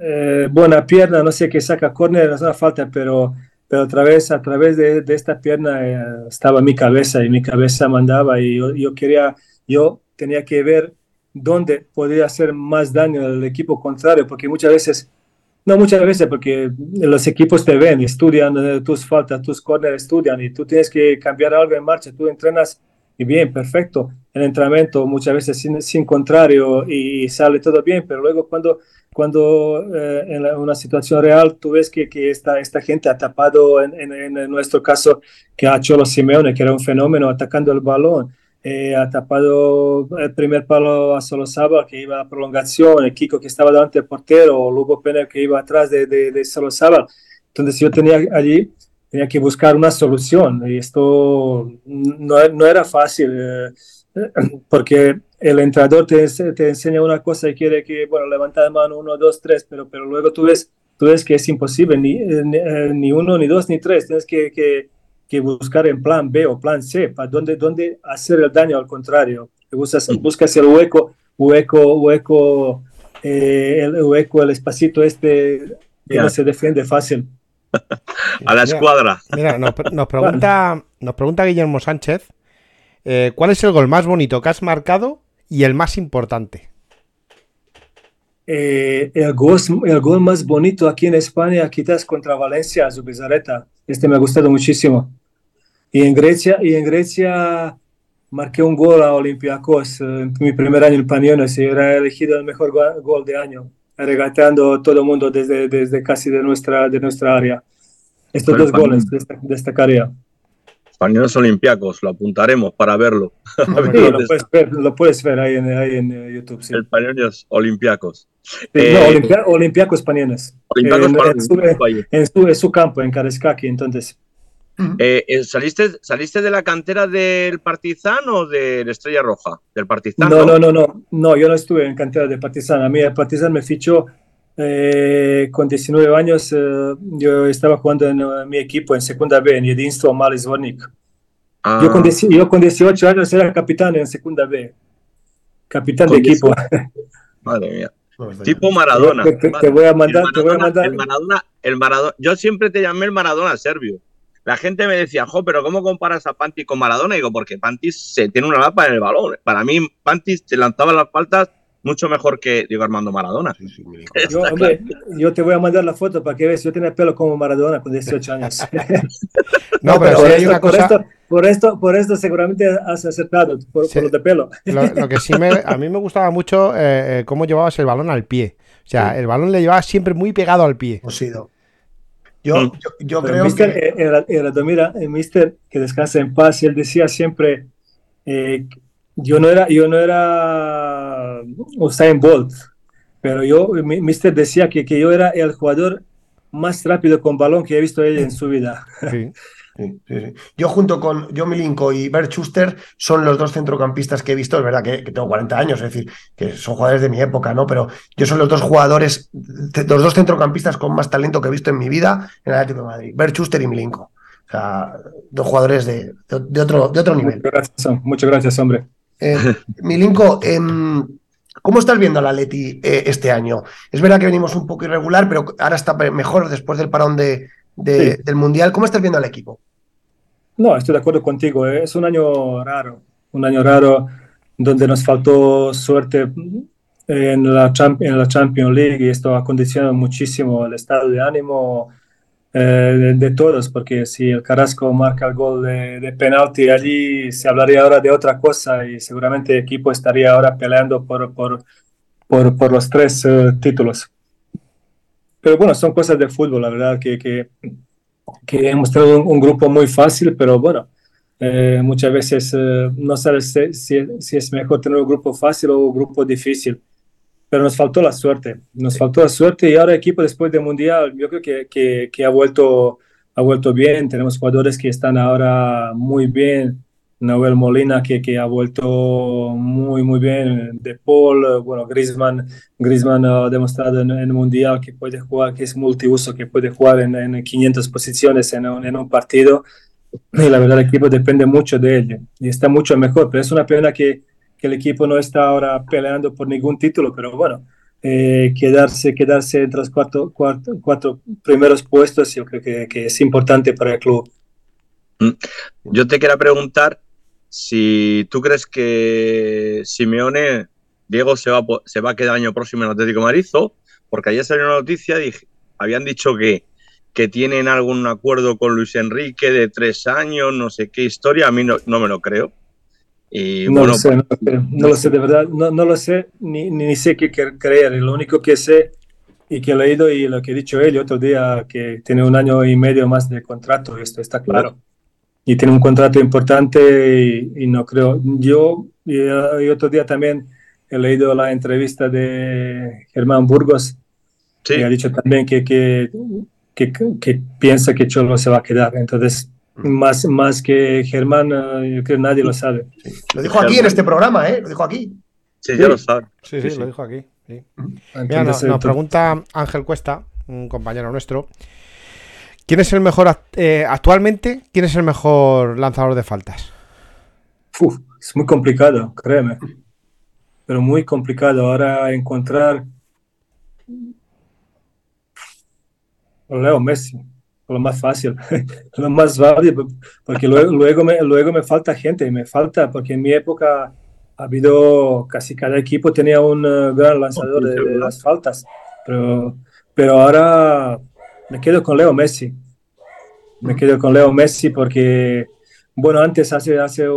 eh, buena pierna, no sé qué saca córner, no es una falta, pero, pero a través, a través de, de esta pierna eh, estaba mi cabeza y mi cabeza mandaba y yo, yo quería, yo tenía que ver dónde podía hacer más daño al equipo contrario, porque muchas veces, no muchas veces, porque los equipos te ven, estudian eh, tus faltas, tus corners estudian y tú tienes que cambiar algo en marcha, tú entrenas y bien, perfecto, el entrenamiento muchas veces sin, contrario y sale todo bien, pero luego cuando, cuando eh, en una situación real tú ves que, que esta, esta gente ha tapado, en, nuestro caso, que ha Cholo Simeone, que era un fenómeno atacando el balón, eh, ha tapado el primer palo a Solosaba que iba a prolongación, Kiko que estaba delante del portero, Lugo Pena que iba atrás de, de, de Solosaba. Entonces yo tenía allí, tenía que buscar una solución y esto no, no era fácil eh, porque el entrenador te, te enseña una cosa y quiere que, bueno, levanta la mano uno, dos, tres, pero, pero luego tú ves, tú ves que es imposible, ni, eh, ni, eh, ni uno, ni dos, ni tres, tienes que, que, que buscar en plan B o plan C, para dónde, dónde hacer el daño al contrario. Buscas, buscas el hueco, hueco, hueco, eh, el hueco, el espacito este que no se defiende fácil. A la escuadra. Mira, nos pregunta, nos pregunta Guillermo Sánchez, eh, ¿cuál es el gol más bonito que has marcado y el más importante? Eh, el, gol, el gol más bonito aquí en España, quizás contra Valencia, Zubizarreta. Este me ha gustado muchísimo. Y en Grecia, y en Grecia marqué un gol a Olympiacos eh, en mi primer año en Panionios y era elegido el mejor go- gol de año, regateando todo el mundo desde, desde casi de nuestra, de nuestra área. Estos Bueno, dos goles desta- destacaría. Españoles Olimpiacos, lo apuntaremos para verlo. Sí, lo, puedes ver, lo puedes ver ahí en, ahí en eh, YouTube. Sí. El Españoles Olimpiacos. Eh, no, Olympiacos Panionios. Olimpiacos En- para en su- en su, campo, en Kareskaki, entonces. Eh, eh, ¿saliste, ¿Saliste de la cantera del Partizan o del Estrella Roja? Del Partizan. No, no, no, no, no, yo no estuve en cantera de Partizan. A mí el Partizan me fichó eh, con 19 años. eh, yo estaba jugando en eh, mi equipo en segunda B, en Jedinstvo Mali Zvornik. Ah, Yo, con, dieci- yo con 18 años era capitán en segunda B. Capitán de equipo. Madre mía. Está Tipo Maradona. Te, te- te voy a mandar, el te voy a Maradona, mandar. el Maradona, el Maradona- Yo siempre te llamé el Maradona serbio. la gente me decía, jo, pero ¿cómo comparas a Pantis con Maradona? Y digo, porque Pantis se tiene una lapa en el balón. Para mí, Pantis te lanzaba las faltas mucho mejor que Diego Armando Maradona. Sí, sí. Yo, hombre, yo te voy a mandar la foto para que veas. Yo tenía pelo como Maradona con 18 años. No, pero por, sí hay esto, una por cosa. esto, por, esto, por esto seguramente has acertado, por, Sí. por lo de pelo. Lo, lo que sí me, a mí me gustaba mucho eh, eh, cómo llevabas el balón al pie. O sea, el balón le llevabas siempre muy pegado al pie. Sido. Yo, Mm. yo, yo Pero creo mister, que. eh, era, era Domira, el mister que descansa en paz, y él decía siempre, eh, yo no era, yo no era Usain Bolt, pero yo, mi- mister decía que, que yo era el jugador más rápido con balón que he visto él en su vida. Sí. Sí, sí, sí. Yo junto con John Milinko y Bert Schuster son los dos centrocampistas que he visto, es verdad que, que tengo 40 años, es decir, que son jugadores de mi época, ¿no? Pero yo son los dos jugadores, los dos centrocampistas con más talento que he visto en mi vida en el Atlético de Madrid, Bert Schuster y Milinko. O sea, dos jugadores de, de- de otro, de otro nivel. Muchas gracias, muchas gracias, hombre. Eh, Milinko, em, ¿cómo estás viendo al Atleti eh, este año? Es verdad que venimos un poco irregular, pero ahora está mejor después del parón de, de- Sí. del Mundial. ¿Cómo estás viendo al equipo? No, estoy de acuerdo contigo. eh, Es un año raro, un año raro donde nos faltó suerte en la, en la Champions League y esto ha condicionado muchísimo el estado de ánimo eh, de, de todos, porque si el Carrasco marca el gol de, de penalti allí, se hablaría ahora de otra cosa y seguramente el equipo estaría ahora peleando por, por, por, por los tres eh, títulos. Pero bueno, son cosas de fútbol, la verdad, que, que que hemos tenido un, grupo muy fácil, pero bueno, eh, muchas veces eh, no sabes si- si es mejor tener un grupo fácil o un grupo difícil. Pero nos faltó la suerte, nos faltó la suerte y ahora el equipo después del Mundial, yo creo que, que, que ha, vuelto, ha vuelto bien, tenemos jugadores que están ahora muy bien, Noel Molina que, que ha vuelto muy muy bien, De Paul, bueno, Griezmann, Griezmann ha demostrado en, en el Mundial que puede jugar, que es multiuso, que puede jugar en, en 500 posiciones en un, en un partido. Y la verdad el equipo depende mucho de él y está mucho mejor, pero es una pena que, que el equipo no está ahora peleando por ningún título, pero bueno, eh, quedarse, quedarse entre los cuatro, cuatro, cuatro primeros puestos yo creo que, que es importante para el club. Yo te quería preguntar si tú crees que Simeone, Diego, se va, se va a quedar año próximo en Atlético de Madrid, o- porque ayer salió una noticia, dije, habían dicho que, que tienen algún acuerdo con Luis Enrique de tres años, no sé qué historia, a mí no, no me lo creo. Y No bueno, lo sé, no lo sé, no lo sé, de verdad, no, no lo sé, ni, ni sé qué cre- creer. Lo único que sé y que he leído y lo que he dicho él otro día, que tiene un año y medio más de contrato, esto está claro. Y tiene un contrato importante y, y no creo. Yo, y, eh, y otro día también he leído la entrevista de Germán Burgos, sí, y ha dicho también que, que, que, que piensa que Cholo se va a quedar. Entonces, más, más que Germán, eh, yo creo que nadie lo sabe. Sí. Lo dijo aquí en este programa, ¿eh? Lo dijo aquí. sí, ya lo sabes. Sí, sí, Sí, sí. lo dijo aquí. sí. Mira, Entonces, nos, pregunta Ángel Cuesta, un compañero nuestro. ¿Quién es el mejor eh, actualmente? ¿Quién es el mejor lanzador de faltas? Uf, es muy complicado, créeme. Pero muy complicado ahora encontrar Leo Messi, lo más fácil, lo más válido, porque luego, luego, me, luego me falta gente, me falta, porque en mi época ha habido, casi cada equipo tenía un eh, gran lanzador de, de las faltas, pero, pero ahora me quedo con Leo Messi. Me quedo con Leo Messi porque, bueno, antes, hace, hace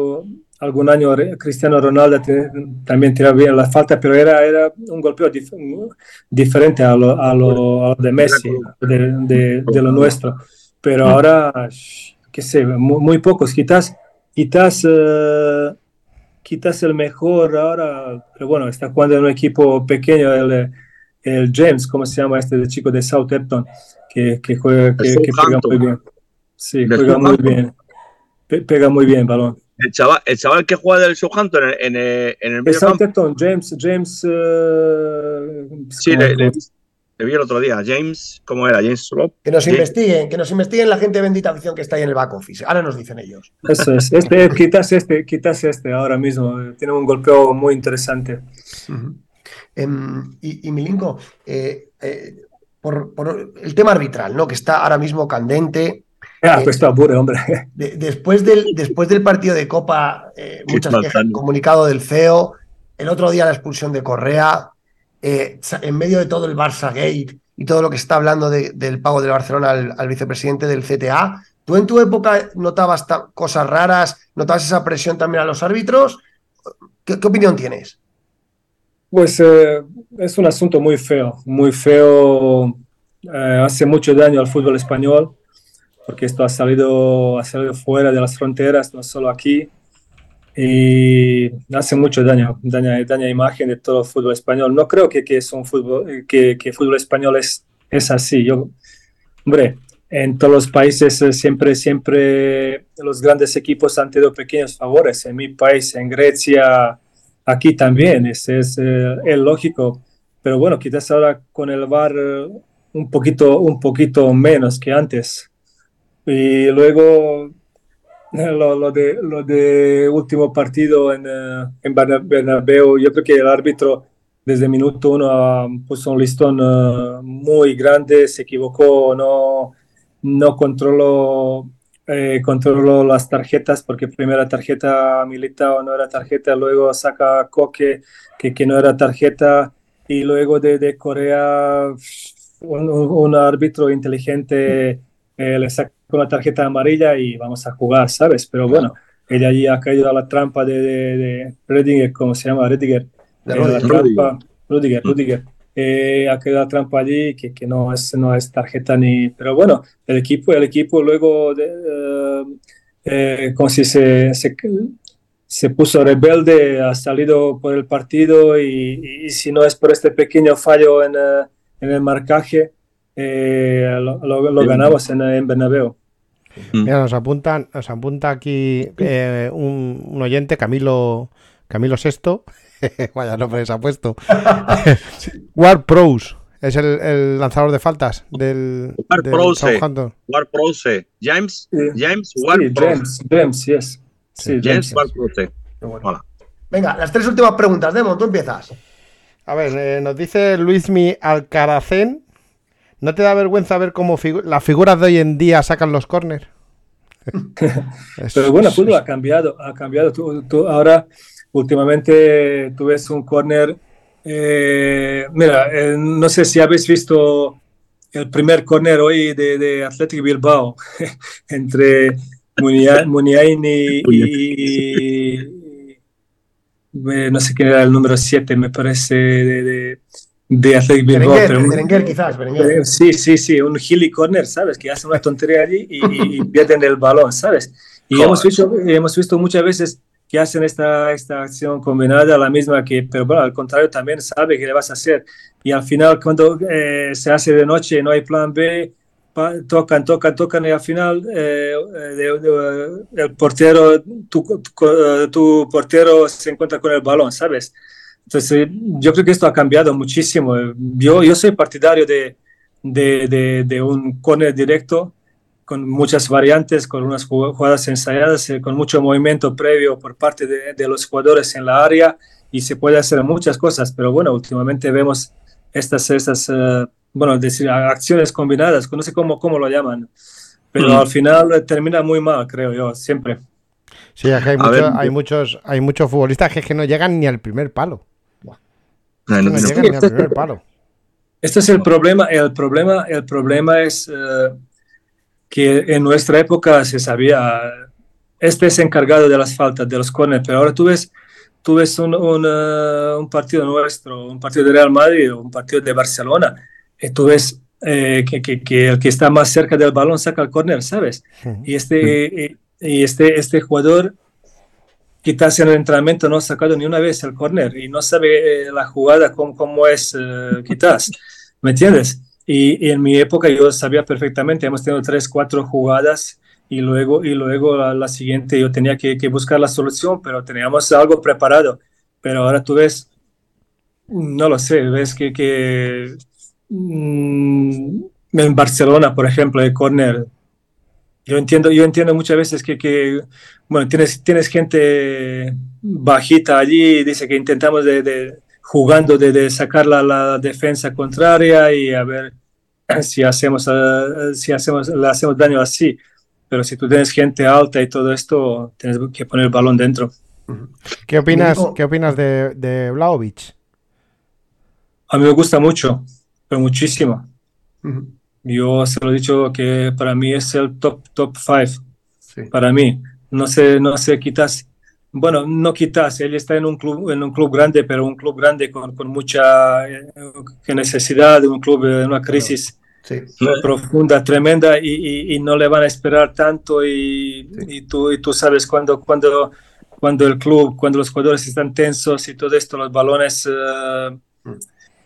algún año, Cristiano Ronaldo también tiraba bien las faltas, pero era, era un golpeo dif- diferente a lo, a lo- de Messi, de, de- de lo nuestro. Pero ahora, qué sé, muy, muy pocos. Quizás, quizás, eh, quizás el mejor ahora, pero bueno, está jugando en un equipo pequeño, el, el James, ¿cómo se llama este chico de Southampton? Que, que juega, que, que pega muy bien. Sí, juega muy bien. Pe- pega muy bien balón. El chaval, el chaval que juega del Southampton en, en, el- en el medio campo, James, James, eh, sí, ¿cómo- le, le- cómo- le vi el otro día, James, ¿cómo era? James Slop. Que nos investiguen, que nos investiguen la gente de bendita afición que está ahí en el back office. Ahora nos dicen ellos. Eso es. Este, quizás este, quizás este ahora mismo. eh, Tiene un golpeo muy interesante. Em, y, y Milinko, eh, eh, por, por el tema arbitral, ¿no? Que está ahora mismo candente. Ah, pues está aburre, hombre. De- después, del, después del partido de Copa, eh, muchas quejas, comunicado del CEO, el otro día la expulsión de Correa, eh, en medio de todo el Barça Gate y todo lo que se está hablando de- del pago del Barcelona al, al vicepresidente del CTA, ¿tú en tu época notabas ta- cosas raras, notabas esa presión también a los árbitros? ¿Qué, qué opinión tienes? Pues eh, es un asunto muy feo, muy feo, eh, hace mucho daño al fútbol español, porque esto ha salido, ha salido fuera de las fronteras, no solo aquí, y hace mucho daño, daña, daña imagen de todo el fútbol español. No creo que, que es un fútbol, eh, que, que fútbol español es, es así. Yo, hombre, en todos los países eh, siempre, siempre los grandes equipos han tenido pequeños favores. En mi país, en Grecia, aquí también, es, es, eh, es lógico. Pero bueno, quizás ahora con el VAR un poquito, un poquito menos que antes. Y luego lo, lo de, lo de último partido en, eh, en Berna- Bernabéu, yo creo que el árbitro desde minuto uno ah, puso un listón eh, muy grande, se equivocó, no, no controló, eh, controló las tarjetas porque primera tarjeta Militao no era tarjeta, luego saca Coque que, que no era tarjeta y luego de, de Corea un- un árbitro inteligente eh, le saca una tarjeta amarilla y vamos a jugar, ¿sabes? Pero bueno, ella allí ha caído a la trampa de, de, de Redinger, ¿cómo se llama? De Eh, la Rudiger. trampa, Rudiger, Rudiger. Eh, ha quedado la trampa allí que, que no es, no es tarjeta ni... Pero bueno, el equipo, el equipo luego, de, eh, eh, como si se, se, se puso rebelde, ha salido por el partido y, y si no es por este pequeño fallo en, eh, en el marcaje, eh, lo, lo- lo ganamos en, en Bernabéu. Mira, nos apuntan, nos apunta aquí eh, un, un oyente, Camilo, Camilo Sexto. Vaya nombre se ha puesto. War Pros es el, el lanzador de faltas del, Ward del. Southampton. Ward Prowse. James, Sí. James Sí, Ward Prowse. James, James, yes. Sí, James James. Ward Prowse. Qué bueno. Hola. Venga, las tres últimas preguntas, Demon, tú empiezas. A ver, eh, nos dice Luismi Alcaracén. ¿No te da vergüenza ver cómo figu- las figuras de hoy en día sacan los corners? Pero bueno, el fútbol ha cambiado, ha cambiado. Tú, tú ahora, últimamente, tú ves un corner. eh, mira, eh, no sé si habéis visto el primer corner hoy de, de Athletic Bilbao entre Munia- Muniain y, y- y- eh, no sé quién era el número 7, me parece, de, de, de Athletic Bilbao. Berenguer, Berenguer quizás, Berenguer. eh, Sí, sí, sí, un gilly corner, ¿sabes? Que hace una tontería allí y, y- y pierden el balón, ¿sabes? Y Joder. hemos visto, hemos visto muchas veces que hacen esta, esta acción combinada, la misma que, pero bueno, al contrario también sabe que le vas a hacer. Y al final, cuando eh, se hace de noche, no hay plan B, pa- tocan, tocan, tocan y al final eh, eh, de- de- el portero, tu, tu- tu portero se encuentra con el balón, ¿sabes? Entonces, eh, yo creo que esto ha cambiado muchísimo. Yo, yo soy partidario de, de, de, de un corner directo con muchas variantes, con unas jug- jugadas ensayadas, eh, con mucho movimiento previo por parte de, de los jugadores en la área y se puede hacer muchas cosas, pero bueno, últimamente vemos estas, estas eh, bueno, decir, acciones combinadas, no sé cómo, cómo lo llaman, pero Mm. al final eh, termina muy mal, creo yo, siempre. Sí, hay, mucho- ver. hay muchos, hay muchos futbolistas que, es que no llegan ni al primer palo. No, no, no no. llegan ni al primer palo. Este es el problema. El problema, el problema es eh, que en nuestra época se sabía, este es encargado de las faltas, de los corners, pero ahora tú ves, tú ves un, un, eh, un partido nuestro, un partido de Real Madrid, un partido de Barcelona, y tú ves eh, que, que- que el que está más cerca del balón saca el córner, ¿sabes? Y este, y, y este, este jugador quizás en el entrenamiento no ha sacado ni una vez el córner y no sabe eh, la jugada cómo, cómo es, eh, quizás, ¿me entiendes? Y, en mi época yo sabía perfectamente, hemos tenido tres, cuatro jugadas y luego, y luego la, la siguiente yo tenía que, buscar la solución, pero teníamos algo preparado. Pero ahora tú ves, no lo sé, ves que, mm, en Barcelona, por ejemplo, el córner, yo entiendo, yo entiendo muchas veces que, que, bueno, tienes, tienes gente bajita allí y dice que intentamos de, de- jugando de, de sacar la, la defensa contraria y a ver si hacemos, eh, si hacemos, le hacemos daño así. pero si tú tienes gente alta y todo esto, tienes que poner el balón dentro. ¿Qué opinas. ¿qué opinas de, de? A mí me gusta mucho, pero muchísimo. Yo se lo he dicho que para mí es el top, top five. Sí. Para mí. No sé, no sé, quizás, bueno, no quizás, él está en un club, en un club grande, pero un club grande con, con mucha eh, necesidad, un club en una crisis Sí. profunda, tremenda, y, y- y no le van a esperar tanto. Y, y tú, y tú sabes cuando, cuando, cuando el club, cuando los jugadores están tensos y todo esto, los balones eh,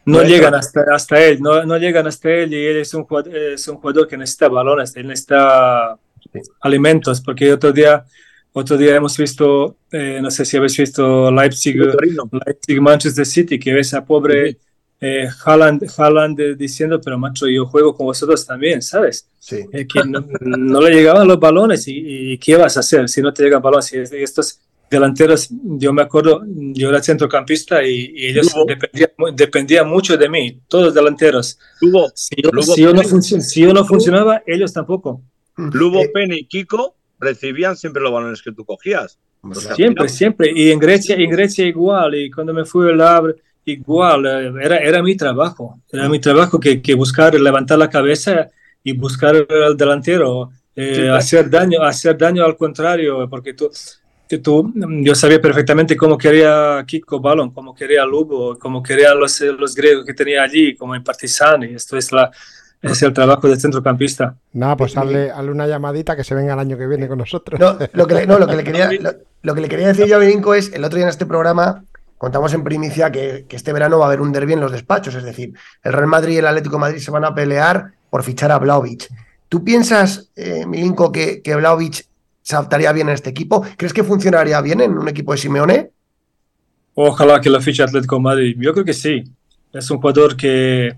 no llegan hasta, hasta él, no, no llegan hasta él, y él es un jugador, es un jugador que necesita balones, él necesita Sí. alimentos, porque otro día, otro día hemos visto, eh, no sé si habéis visto Leipzig. Leipzig Manchester City, que ves a pobre eh, Haaland, Haaland, eh, diciendo, pero macho, yo juego con vosotros también, ¿sabes? Sí. Eh, que no, no le llegaban los balones y, y ¿qué vas a hacer si no te llegan balones? Si estos delanteros, yo me acuerdo, yo era centrocampista y, y ellos dependían, dependían mucho de mí, todos delanteros. Lugo, Si yo, Lugo si yo no, si yo no funcionaba, ellos tampoco. Lugo, Eh, Pene y Kiko recibían siempre los balones que tú cogías. sea, Siempre, siempre. Y en Grecia, en Grecia igual. Y cuando me fui al Havre, igual. eh, Era, era mi trabajo. Era mi trabajo que, que buscar, levantar la cabeza y buscar al delantero. eh, Sí, claro. hacer daño, hacer daño al contrario, porque tú, que tú, yo sabía perfectamente cómo quería Kiko Balón, cómo quería Lugo, cómo querían los, eh, los griegos que tenía allí, como en Partizan. Y esto es, la, es el trabajo del centrocampista. Nada, pues hazle, hazle una llamadita que se venga el año que viene con nosotros. No, lo que, le- no, lo que le quería, lo, lo que le quería decir yo a Virinco es, el otro día en este programa contamos en primicia que, que este verano va a haber un derbi en los despachos, es decir, el Real Madrid y el Atlético de Madrid se van a pelear por fichar a Vlaovic. ¿Tú piensas, eh, Milinko, que, que Vlahovic se adaptaría bien en este equipo? ¿Crees que funcionaría bien en un equipo de Simeone? Ojalá que lo fiche Atlético de Madrid. Yo creo que sí. Es un jugador que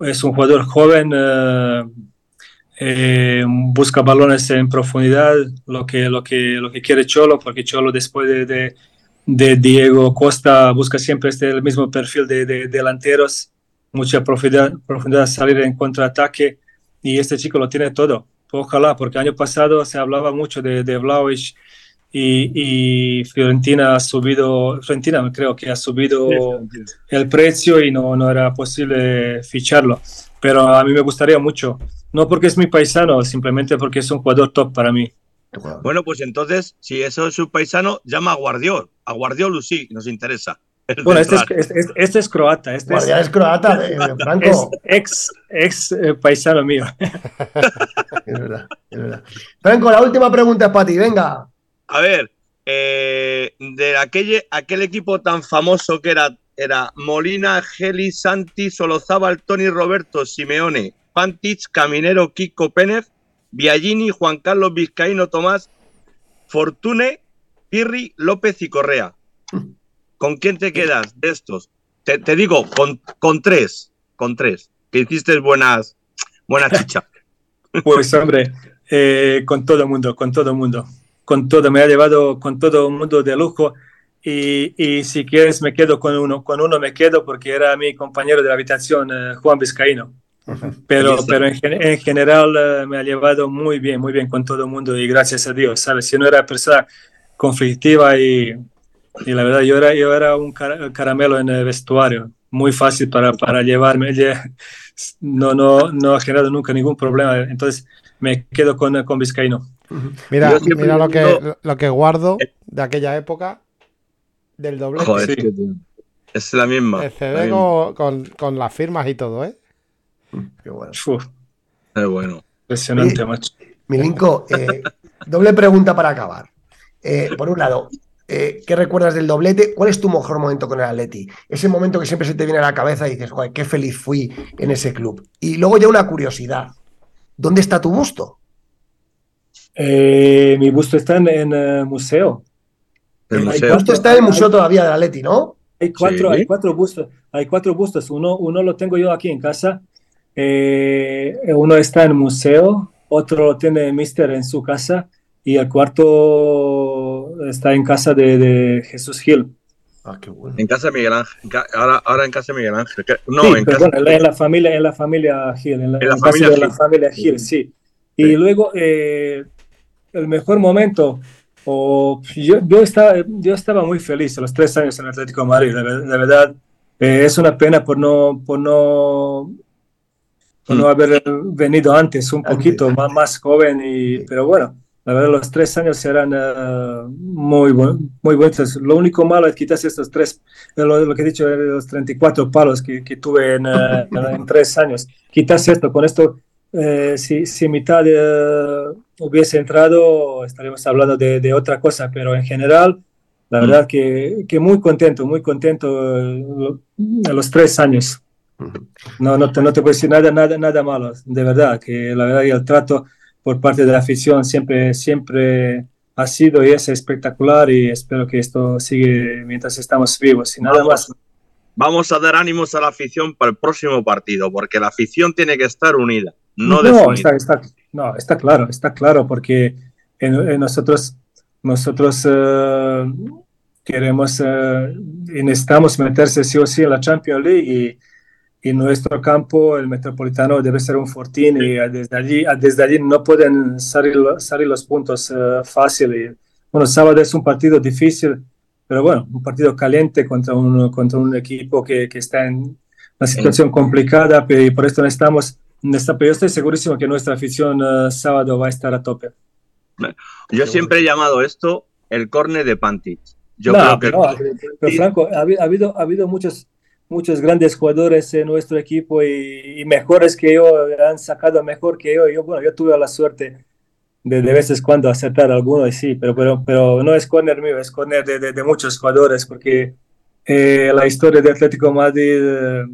es un jugador joven, eh, eh, busca balones en profundidad, lo que, lo que, lo que quiere Cholo, porque Cholo después de, de, de Diego Costa busca siempre este, el mismo perfil de, de delanteros, mucha profundidad, profundidad, salir en contraataque, y este chico lo tiene todo. Ojalá, porque año pasado se hablaba mucho de, de Vlahovic y, y Fiorentina ha subido, Fiorentina creo que ha subido el precio y no, no era posible ficharlo. Pero a mí me gustaría mucho, no porque es mi paisano, simplemente porque es un jugador top para mí. Bueno, pues entonces, si eso es su paisano, llama a Guardiol. A Guardiol sí, nos interesa. Bueno, este es, este, este- es croata, este es, Guardián es croata, de, de es Franco. ex, ex eh, paisano mío. Es verdad, es verdad. Franco, la última pregunta es para ti, venga. A ver, eh, de aquel, aquel equipo tan famoso que era, era Molina, Geli, Santi, Solozábal, Tony Roberto, Simeone, Pantich, Caminero, Kiko Pérez, Biagini, Juan Carlos Vizcaíno, Tomás, Fortune, Pirri, López y Correa. ¿Con quién te quedas de estos? Te, te digo, con, con tres, con tres, que hiciste buenas, buena chicha. Pues hombre, eh, con todo el mundo, con todo el mundo, con todo, me ha llevado con todo el mundo de lujo y, y si quieres me quedo con uno, con uno me quedo porque era mi compañero de la habitación, eh, Juan Vizcaíno. Pero, pero en general eh, me ha llevado muy bien, muy bien con todo el mundo y gracias a Dios, ¿sabes? Si no era persona conflictiva y, y la verdad yo era, yo era un cara- caramelo en el vestuario, muy fácil para, para llevarme, lle- no, no, no ha generado nunca ningún problema, entonces me quedo con, con Vizcaíno. Mira, mira lo, que, lo que guardo de aquella época del. Joder, Sí. tío. Es la misma. El la CD misma. con, con- con las firmas y todo, ¿eh? Qué bueno. Uf, bueno. impresionante, macho. Milinko, eh, doble pregunta para acabar. Eh, por un lado, eh, ¿qué recuerdas del doblete? ¿Cuál es tu mejor momento con el Atleti? Ese momento que siempre se te viene a la cabeza y dices, joder, qué feliz fui en ese club. Y luego ya una curiosidad. ¿Dónde está tu busto? Eh, mi busto está en el museo. El El museo. busto está en el museo todavía del Atleti, ¿no? Hay cuatro, Sí. hay cuatro bustos, hay cuatro bustos. Uno, uno lo tengo yo aquí en casa. eh, uno está en el museo, otro lo tiene Mister en su casa y el cuarto está en casa de, de Jesús Gil. Ah, qué bueno. En casa de Miguel Ángel. Ahora, ahora en casa de Miguel Ángel. No, Sí, en pero casa. bueno, en la familia, en la familia Gil, en la, En la en casa familia de la Gil. familia Gil, sí. Y Sí. luego eh, el mejor momento, o yo, yo, estaba, yo estaba muy feliz a los tres años en Atlético de Madrid, de, de verdad. Eh, es una pena por no, por no, por no haber venido antes, un poquito más, más joven, y, pero bueno, la verdad los tres años eran uh, muy, buen, muy buenos. Lo único malo es quizás estos tres, lo, lo que he dicho, los 34 palos que, que tuve en, uh, en, tres años. Quizás esto, con esto, eh, si, si mitad uh, hubiese entrado, estaríamos hablando de, de, otra cosa, pero en general, la verdad que, que muy contento, muy contento a los tres años. No, no, te, no te puedo decir nada, nada, nada malo, de verdad, que la verdad y el trato por parte de la afición siempre, siempre ha sido y es espectacular y espero que esto siga mientras estamos vivos y nada vamos, más. Vamos a dar ánimos a la afición para el próximo partido, porque la afición tiene que estar unida, no, no está, está, no, está claro, está claro, porque en, en nosotros, nosotros uh, queremos uh, y necesitamos meterse sí o sí en la Champions League y y nuestro campo, el metropolitano, debe ser un fortín y desde allí, desde allí no pueden salir, salir los puntos uh, fáciles. Bueno, sábado es un partido difícil, pero bueno, un partido caliente contra un, contra un equipo que, que está en una situación complicada y por esto necesitamos, necesitamos yo estoy segurísimo que nuestra afición uh, sábado va a estar a tope. Yo siempre he llamado esto el córner de Pantic. Yo no, creo que... No, pero, pero Franco, ha, habido, ha habido muchos muchos grandes jugadores en nuestro equipo y, y, mejores que yo, han sacado mejor que yo. Yo, bueno, yo tuve la suerte de, de veces cuando acertar alguno y sí, pero, pero, pero no es corner mío, es corner de, de, de muchos jugadores porque eh, la historia de Atlético Madrid eh,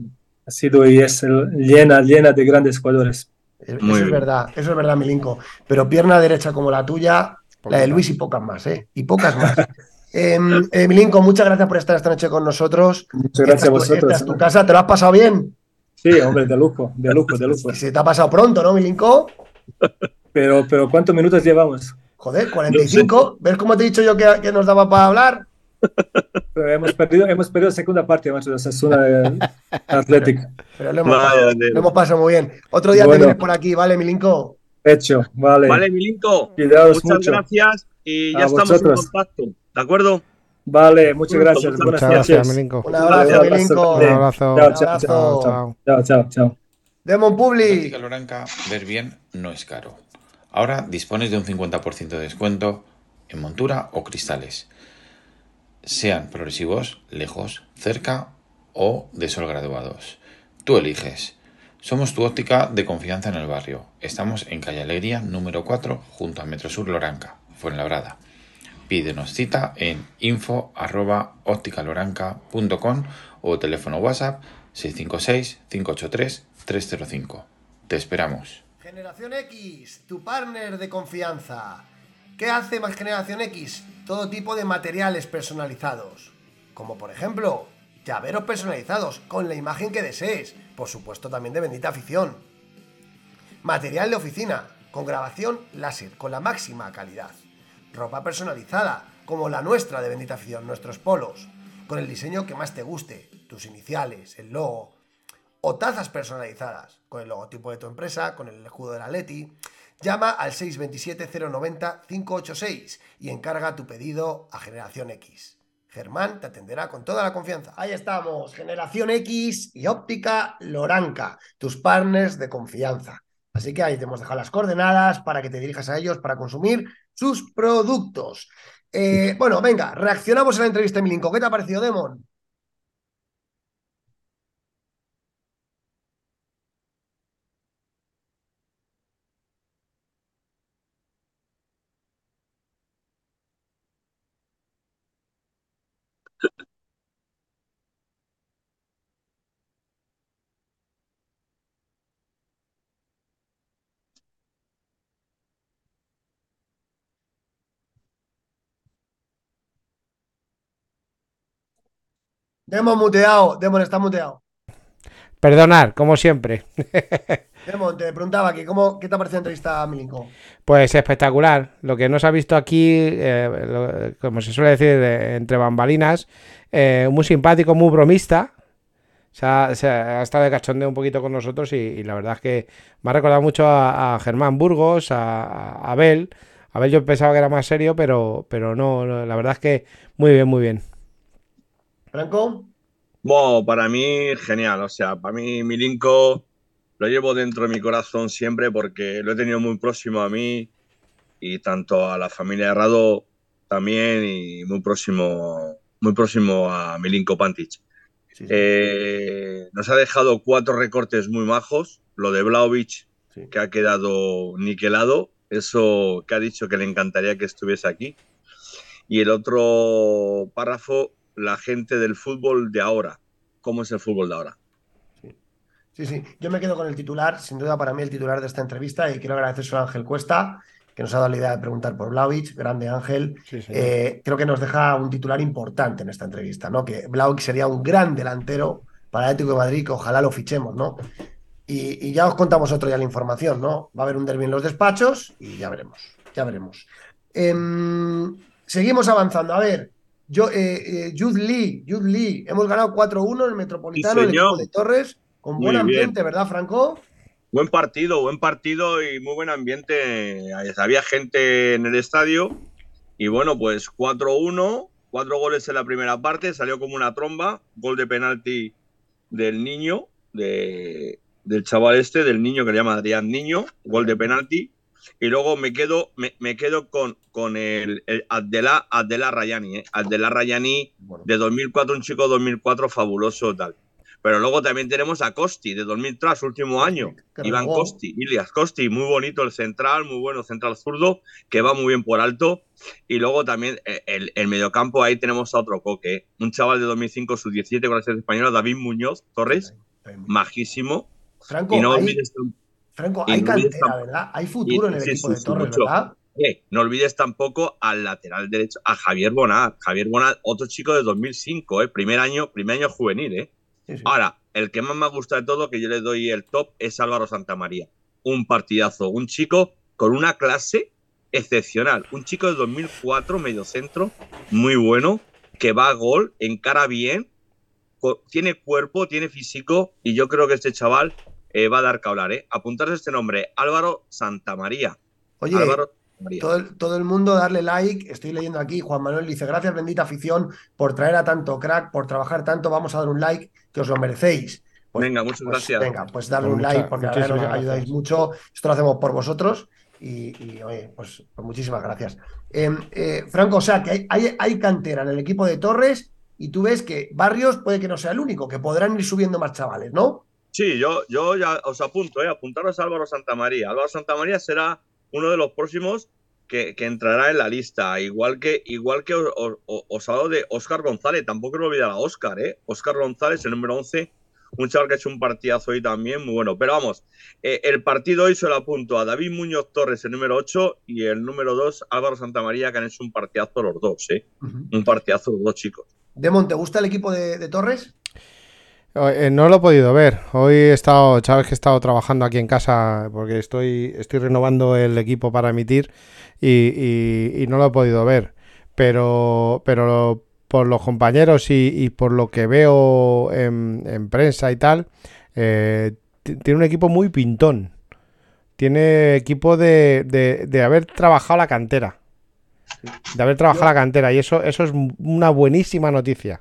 ha sido y es llena, llena de grandes jugadores. Eso Muy es verdad, eso es verdad, Milinko. Pero pierna derecha como la tuya, la de Luis y pocas más, ¿eh? Y pocas más. Eh, eh, Milinko, muchas gracias por estar esta noche con nosotros. Muchas gracias esta, a vosotros. Esta es tu casa, ¿te lo has pasado bien? Sí, hombre, de lujo, de lujo, de lujo. Se te ha pasado pronto, ¿no, Milinko? Pero, pero ¿cuántos minutos llevamos? Joder, 45. No sé. ¿Ves cómo te he dicho yo que, que nos daba para hablar? Pero hemos perdido, hemos perdido segunda parte, macho, de Sasuna Atlética. Pero lo hemos, pasado, lo hemos, pasado, muy bien. Otro día bueno. te vienes por aquí, ¿vale, Milinko? Hecho, vale. Vale, Milinko. Cuidaos Muchas mucho. gracias y ya A estamos vosotros. en contacto. ¿De acuerdo? Vale, muchas gracias. Muchas Buenas gracias, noches. Milinko. Un abrazo, Milinko. Un abrazo. Chao, Un chao, abrazo. chao, chao, chao, chao, chao. Demon Publi. Óptica Loranca, ver bien no es caro. Ahora dispones de un 50% de descuento en montura o cristales, sean progresivos, lejos, cerca o de sol graduados. Tú eliges. Somos tu óptica de confianza en el barrio. Estamos en Calle Alegría, número 4, junto a Metrosur Loranca, Fuenlabrada. Pídenos cita en info arroba ópticaloranca.com o teléfono WhatsApp 656-583-305. Te esperamos. Generación X, tu partner de confianza. ¿Qué hace más Generación X? Todo tipo de materiales personalizados. Como por ejemplo, llaveros personalizados con la imagen que desees. Por supuesto también de bendita afición. Material de oficina con grabación láser con la máxima calidad. Ropa personalizada como la nuestra de bendita afición, nuestros polos. Con el diseño que más te guste, tus iniciales, el logo, o tazas personalizadas con el logotipo de tu empresa, con el escudo de la Leti. Llama al 627-090-586 y encarga tu pedido a Generación X. Germán te atenderá con toda la confianza. Ahí estamos, Generación X y Óptica Loranca, tus partners de confianza. Así que ahí te hemos dejado las coordenadas para que te dirijas a ellos para consumir sus productos. Eh, bueno, venga, reaccionamos a la entrevista de Milinko. ¿Qué te ha parecido, Demon? Demon muteado, Demon está muteado. Perdonar, como siempre. Demon, te preguntaba que cómo, ¿qué te ha parecido la entrevista a Milinko? Pues espectacular. Lo que no se ha visto aquí, eh, lo, como se suele decir, de, entre bambalinas, eh, muy simpático, muy bromista. Se ha, se ha, estado de cachondeo un poquito con nosotros y, y, la verdad es que me ha recordado mucho a, a Germán Burgos, a, a Abel, A ver, yo pensaba que era más serio, pero, pero no, la verdad es que muy bien, muy bien. Franco, Bueno, para mí, genial. O sea, para mí, Milinko lo llevo dentro de mi corazón siempre porque lo he tenido muy próximo a mí y tanto a la familia Herrado también y muy próximo, muy próximo a Milinko Pantic. Sí, sí, Eh, nos ha dejado cuatro recortes muy majos. Lo de Vlaovic, sí. que ha quedado niquelado. Eso que ha dicho que le encantaría que estuviese aquí. Y el otro párrafo, la gente del fútbol de ahora. ¿Cómo es el fútbol de ahora? Sí, sí. Yo me quedo con el titular, sin duda para mí el titular de esta entrevista, y quiero agradecer a Ángel Cuesta, que nos ha dado la idea de preguntar por Vlaovic, grande Ángel. Sí, sí. Eh, creo que nos deja un titular importante en esta entrevista, ¿no? Que Vlaovic sería un gran delantero para el Atlético de Madrid, que ojalá lo fichemos, ¿no? Y, y ya os contamos otro día la información, ¿no? Va a haber un derbi en los despachos y ya veremos, ya veremos. Em, seguimos avanzando. A ver, yo, eh, eh, Jude Lee, Jude Lee, hemos ganado 4-1 en el Metropolitano, el equipo de Torres, con Muy buen bien. ambiente, ¿verdad, Franco? Buen partido, buen partido y muy buen ambiente. Había gente en el estadio y bueno, pues 4-1, cuatro goles en la primera parte, salió como una tromba, gol de penalti del niño, de, del chaval este, del niño que le llama Adrián Niño, gol de penalti. Y luego me quedo, me, me quedo con, con el, el Abdelá, Abdelá Rayani, ¿eh? Abdelá Rayani Bueno, de 2004, un chico de 2004 fabuloso tal. Pero luego también tenemos a Costi de 2003, último año. que Iván. Costi, Ilias Costi, muy bonito el central, muy bueno central zurdo, que va muy bien por alto. Y luego también eh, el, el mediocampo, ahí tenemos a otro coque, ¿eh? un chaval de 2005, sus 17 con la selección española, David Muñoz Torres, majísimo. Franco, Y no Franco, hay cantera, ¿verdad? Hay futuro y- en el sí, equipo sí, de sí, Torres, mucho. ¿verdad? eh, no olvides tampoco al lateral derecho, a Javier Bonar. Javier Bonar, otro chico de 2005, ¿eh? primer, año, primer año juvenil. ¿eh? Ahora, el que más me gusta de todo, que yo le doy el top, es Álvaro Santamaría. Un partidazo, un chico con una clase excepcional. Un chico de 2004, medio centro, muy bueno, que va a gol, encara bien, tiene cuerpo, tiene físico, y yo creo que este chaval eh, va a dar que hablar. ¿eh? Apuntarse este nombre, Álvaro Santamaría. Oye, Álvaro Santamaría. todo el, todo el mundo darle like. Estoy leyendo aquí, Juan Manuel dice, gracias bendita afición por traer a tanto crack, por trabajar tanto. Vamos a dar un like, que os lo merecéis. Pues- Venga, muchas pues gracias. Venga, pues darle Pues un like porque la nos ayudáis gracias. mucho. Esto lo hacemos por vosotros y, y, oye, pues, pues muchísimas gracias. Eh, eh, Franco, o sea, que hay, hay, hay cantera en el equipo de Torres y tú ves que Barrios puede que no sea el único, que podrán ir subiendo más chavales, ¿no? Sí, yo, yo ya os apunto, ¿eh? apuntaros a Álvaro Santamaría. Álvaro Santamaría será uno de los próximos que, que entrará en la lista. Igual que, igual que os, os- os hablo de Óscar González, tampoco lo olvidar a Óscar, ¿eh? Óscar González, el número 11, un chaval que ha hecho un partidazo hoy también, muy bueno. Pero vamos, eh, el partido hoy se lo apunto a David Muñoz Torres, el número 8, y el número 2, Álvaro Santamaría, que han hecho un partidazo los dos, ¿eh? Un partidazo los dos chicos. Demon, ¿te gusta el equipo de, de Torres? Eh, no lo he podido ver. Hoy he estado, sabes que he estado trabajando aquí en casa porque estoy, estoy renovando el equipo para emitir y, y- y no lo he podido ver. Pero, pero por los compañeros y, y por lo que veo en, en prensa y tal, eh, ti- tiene un equipo muy pintón. Tiene equipo de, de- de haber trabajado la cantera. De haber trabajado la cantera. Y eso, eso es una buenísima noticia.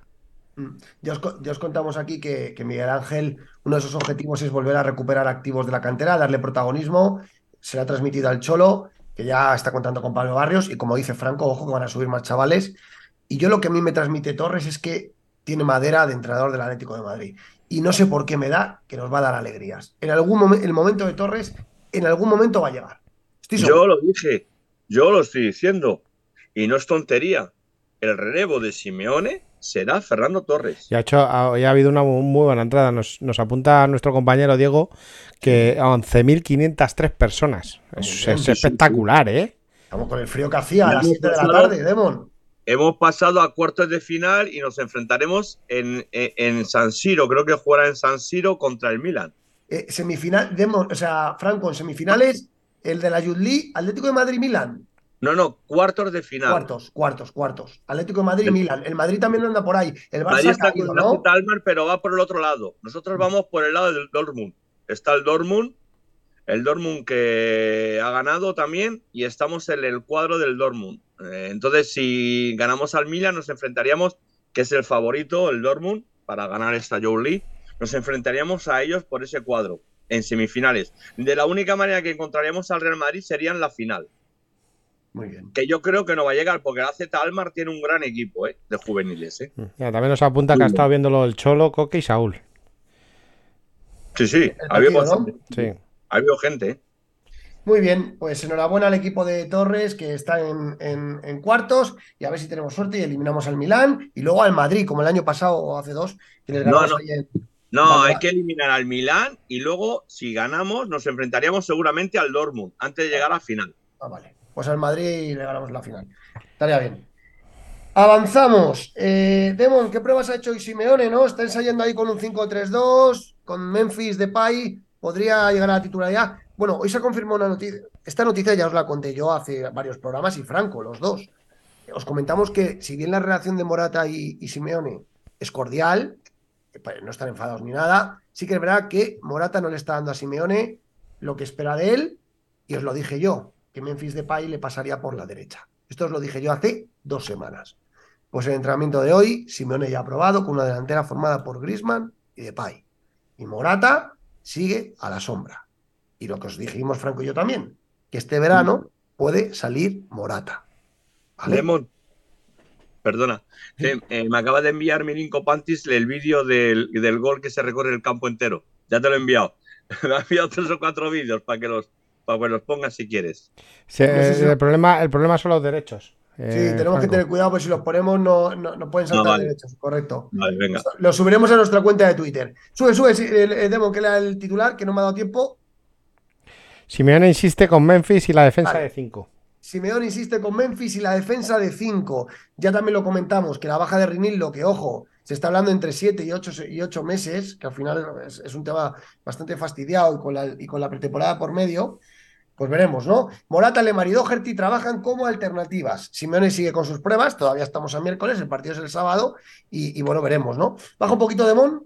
Mm. Ya os, ya os contamos aquí que, que Miguel Ángel, uno de sus objetivos es volver a recuperar activos de la cantera, darle protagonismo. Se le ha transmitido al Cholo, que ya está contando con Pablo Barrios, y como dice Franco, ojo que van a subir más chavales. Y yo lo que a mí me transmite Torres es que tiene madera de entrenador del Atlético de Madrid. Y no sé por qué me da que nos va a dar alegrías. En algún momento, el momento de Torres, en algún momento va a llegar. Estoy. Yo lo dije, yo lo estoy diciendo, y no es tontería. El relevo de Simeone será Fernando Torres. Y ha, hecho, ha, ya ha habido una mu- muy buena entrada. Nos, nos apunta nuestro compañero Diego que a 11.503 personas. Es, espectacular, ¿eh? Estamos con el frío que hacía a las Hemos 7 de la pasado- tarde, Demon. Hemos pasado a cuartos de final y nos enfrentaremos en, en- en San Siro. Creo que jugará en San Siro contra el Milan. Eh, semifinal, Demon, o sea, Franco, en semifinales, el de la Yudli, Atlético de Madrid-Milan. No, no, cuartos de final. Cuartos, cuartos, cuartos. Atlético de Madrid, El- Milan. El Madrid también anda por ahí. El Madrid Barça ha está caído, con ¿no? Almar, pero va por el otro lado. Nosotros vamos por el lado del Dortmund. Está el Dortmund el Dortmund que ha ganado también y estamos en el cuadro del Dortmund. Eh, entonces, si ganamos al Milan, nos enfrentaríamos, que es el favorito, el Dortmund, para ganar esta Joe League, nos enfrentaríamos a ellos por ese cuadro en semifinales. De la única manera que encontraríamos al Real Madrid sería en la final. Muy bien. Que yo creo que no va a llegar, porque la Z Almar tiene un gran equipo eh, de juveniles. Eh. Ya, también nos apunta que ha estado viéndolo el Cholo, Coque y Saúl. Sí, sí, ha habido, partido, ¿no? bastante- Sí. ha habido gente. eh. Muy bien, pues enhorabuena al equipo de Torres que está en, en- en cuartos y a ver si tenemos suerte y eliminamos al Milán y luego al Madrid, como el año pasado o hace dos, que les No, ganamos no. en- No, hay que eliminar al Milán y luego, si ganamos, nos enfrentaríamos seguramente al Dortmund antes de llegar a la final. Ah, vale. Pues al Madrid le ganamos la final. Estaría bien. Avanzamos. Eh, Demon, ¿qué pruebas ha hecho hoy Simeone, no? Está ensayando ahí con un 5-3-2, con Memphis Depay, podría llegar a la titularidad. Bueno, hoy se ha confirmado una noticia. Esta noticia ya os la conté yo hace varios programas y Franco, los dos. Os comentamos que si bien la relación de Morata y, y Simeone es cordial, eh, pues no están enfadados ni nada, sí que es verdad que Morata no le está dando a Simeone lo que espera de él, y os lo dije yo, que Memphis Depay le pasaría por la derecha. Esto os lo dije yo hace dos semanas. Pues el entrenamiento de hoy, Simeone ya ha probado con una delantera formada por Griezmann y Depay. Y Morata sigue a la sombra. Y lo que os dijimos Franco y yo también, que este verano puede salir Morata. ¿Vale? Lemon, perdona, que, eh, me acaba de enviar Mirinko Pantis el vídeo del, del gol que se recorre el campo entero. Ya te lo he enviado. me ha enviado tres o cuatro vídeos para que los para que los pongas si quieres. Se- No sé si- el, problema, el problema son los derechos. Sí, eh, tenemos que tener cuidado, porque si los ponemos no, no, no pueden saltar vale. derechos. Correcto. Vale, venga. Lo subiremos a nuestra cuenta de Twitter. Sube, sube, sí, el, el Demon, que era el titular, que no me ha dado tiempo. Simeone insiste con Memphis y la defensa Vale. de 5. Simeone insiste con Memphis y la defensa de 5. Ya también lo comentamos, que la baja de Rinildo, que ojo, se está hablando entre 7 y 8, y ocho meses, que al final es, es un tema bastante fastidiado y con, la, y con la pretemporada por medio. Pues veremos, ¿no? Morata, Lemar y Doherty trabajan como alternativas. Simeone sigue con sus pruebas, todavía estamos a miércoles, el partido es el sábado, y, bueno, veremos, ¿no? Baja un poquito de Mon.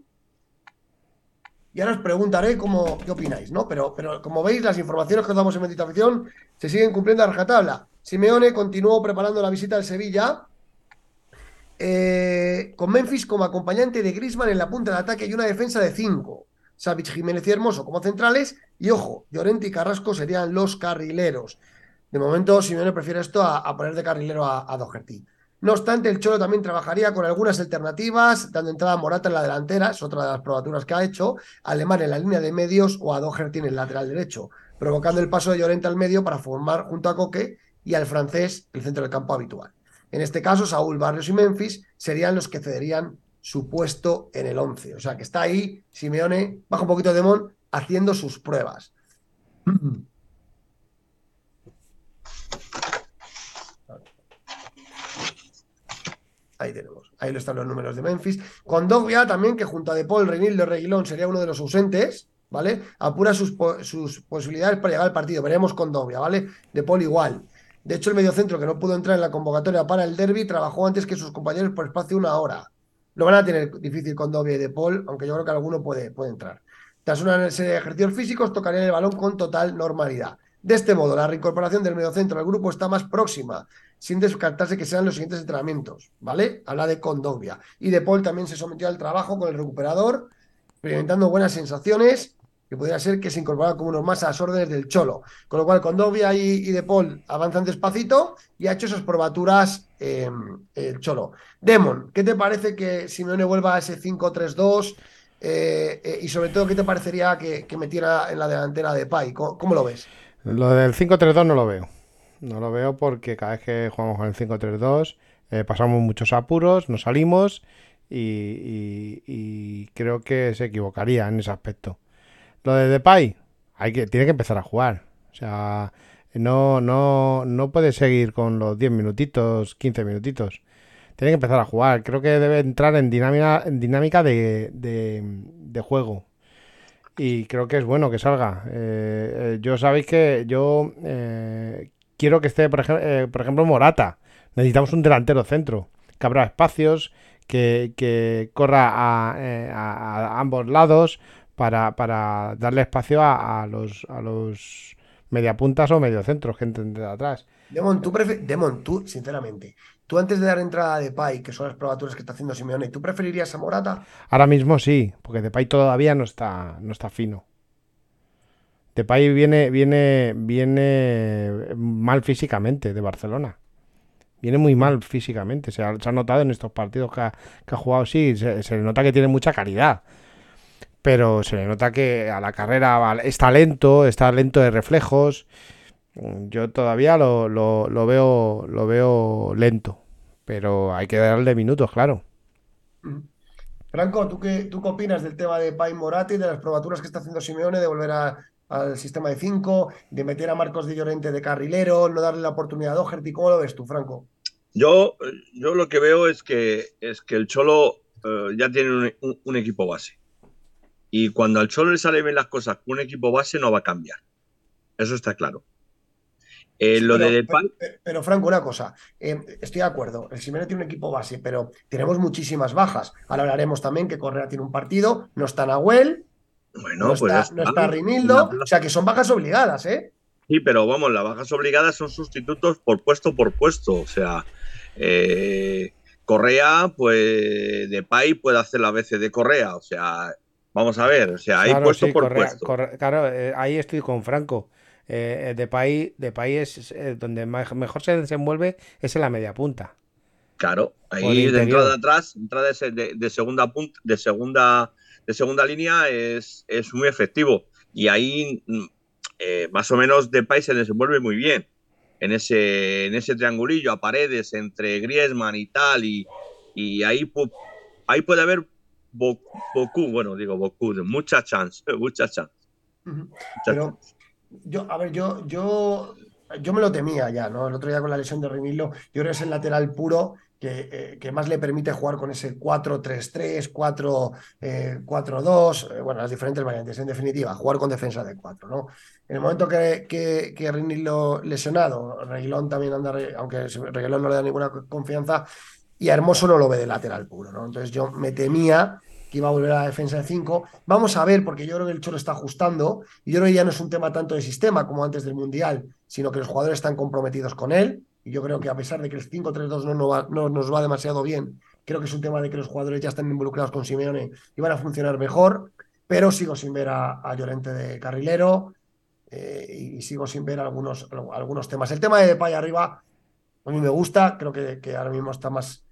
Y ahora os preguntaré cómo, qué opináis, ¿no? Pero, pero como veis, las informaciones que os damos en Bendita Afición se siguen cumpliendo a rajatabla. Simeone continuó preparando la visita al Sevilla, eh, con Memphis como acompañante de Griezmann en la punta de ataque y una defensa de 5. Savic, Jiménez y Hermoso como centrales. Y ojo, Llorente y Carrasco serían los carrileros. De momento, Simeone prefiere esto a, poner de carrilero a, a Doherty. No obstante, el Cholo también trabajaría con algunas alternativas, dando entrada a Morata en la delantera, es otra de las probaturas que ha hecho, Alemán en la línea de medios o a Doherty en el lateral derecho, provocando el paso de Llorente al medio para formar junto a Coque y al francés el centro del campo habitual. En este caso, Saúl, Barrios y Memphis serían los que cederían su puesto en el 11. O sea que está ahí Simeone, baja un poquito de Mon, haciendo sus pruebas. Ahí tenemos. Ahí están los números de Memphis. Con Dogbia también, que junto a De Paul, Reinildo Reguilón sería uno de los ausentes, ¿vale? Apura sus posibilidades para llegar al partido. Veremos con Dogbia, ¿vale? De Paul igual. De hecho, el mediocentro que no pudo entrar en la convocatoria para el derby trabajó antes que sus compañeros por espacio de una hora. Lo van a tener difícil con Dobbia y De Paul, aunque yo creo que alguno puede, puede entrar. Tras una serie de ejercicios físicos, tocarían el balón con total normalidad. De este modo, la reincorporación del mediocentro al grupo está más próxima, sin descartarse que sean los siguientes entrenamientos, ¿vale? Habla de Condovia. Y De Paul también se sometió al trabajo con el recuperador, experimentando buenas sensaciones, que podría ser que se incorporara como unos más a las órdenes del Cholo. Con lo cual, Condovia y, y De Paul avanzan despacito y ha hecho esas probaturas eh, el Cholo. Demon, ¿qué te parece que Simeone vuelva a ese 5-3-2? Eh, eh, y sobre todo, ¿qué te parecería que, que metiera en la delantera de Pai? ¿Cómo, cómo lo ves? Lo del 5-3-2 no lo veo. No lo veo porque cada vez que jugamos con el 5-3-2 eh, pasamos muchos apuros, nos salimos y, y- y creo que se equivocaría en ese aspecto. Lo de Depay, hay que, tiene que empezar a jugar. O sea, no, no, no puede seguir con los 10 minutitos, 15 minutitos. Tiene que empezar a jugar. Creo que debe entrar en dinámica, en dinámica de, juego. Y creo que es bueno que salga. Eh, eh, yo sabéis que yo eh, quiero que esté, por, eh, por ejemplo, Morata. Necesitamos un delantero centro, que abra espacios, que, que corra a ambos lados para, para darle espacio a, a los, a los mediapuntas o mediocentros que entren de atrás. Demon, tú, Demon, tú, sinceramente, tú antes de dar entrada a Depay, que son las probaturas que está haciendo Simeone, ¿tú preferirías a Morata? Ahora mismo sí, porque Depay todavía no está, no está fino. Depay viene, viene, viene mal físicamente de Barcelona. Viene muy mal físicamente. Se ha, se ha notado en estos partidos que ha, que ha jugado. Sí, se, se nota que tiene mucha calidad. Pero se le nota que a la carrera está lento, está lento de reflejos. Mm, Yo todavía lo, lo- lo veo, lo veo lento. Pero hay que darle minutos, claro. Franco, ¿tú qué, ¿tú qué opinas del tema de Depay Morata y de las probaturas que está haciendo Simeone de volver a- al sistema de 5, de meter a Marcos de Llorente de carrilero, no darle la oportunidad a Doherty? ¿Cómo lo ves tú, Franco? Yo, yo lo que veo es que, es que el Cholo eh, ya tiene un, un- un equipo base. Y cuando al Cholo le salen bien las cosas con un equipo base, no va a cambiar. Eso está claro. Eh, lo pero, de Depay, pero- pero, Franco, una cosa, eh, estoy de acuerdo, el Simeone tiene un equipo base, pero tenemos muchísimas bajas. Ahora hablaremos también que Correa tiene un partido, no está Nahuel, bueno, no, pues está, no está. Rinildo, o sea que son bajas obligadas, ¿eh? Sí, pero vamos, las bajas obligadas son sustitutos por puesto por puesto. O sea, eh, Correa, pues Depay puede hacer la veces de Correa. O sea, vamos a ver, o sea, hay Claro, puesto sí, por Correa- puesto. Claro, eh, ahí estoy con Franco. Eh, de país, de país es, eh, donde mejor se desenvuelve es en la media punta. Claro, ahí de entrada atrás, entrada de, de- de segunda punta, de segunda, de segunda línea es, es muy efectivo. Y ahí mm, eh, más o menos Depay se desenvuelve muy bien. En ese, en ese triangulillo a paredes entre Griezmann y tal, y, y ahí, pu- ahí puede haber Boku, bueno, digo Boku, mucha chance, mucha chance. Mucha Pero chance. yo, a ver, yo, yo, yo me lo temía ya, ¿no? El otro día con la lesión de Rinildo, yo creo que es el lateral puro que, eh, que más le permite jugar con ese 4-3-3, 4, eh, 4-2, eh, bueno, las diferentes variantes, en definitiva, jugar con defensa de 4, ¿no? En el momento que, que, que lesionado, Reguilón también anda, aunque Reguilón no le da ninguna confianza, y a Hermoso no lo ve de lateral puro, ¿no? Entonces yo me temía que iba a volver a la defensa de 5. Vamos a ver, porque yo creo que el Cholo está ajustando, y yo creo que ya no es un tema tanto de sistema como antes del Mundial, sino que los jugadores están comprometidos con él, y yo creo que a pesar de que el 5-3-2 no, no, no nos va demasiado bien, creo que es un tema de que los jugadores ya están involucrados con Simeone y van a funcionar mejor, pero sigo sin ver a, a Llorente de carrilero, eh, y sigo sin ver algunos, algunos temas. El tema de Depay arriba, a mí me gusta, creo que, que ahora mismo está más,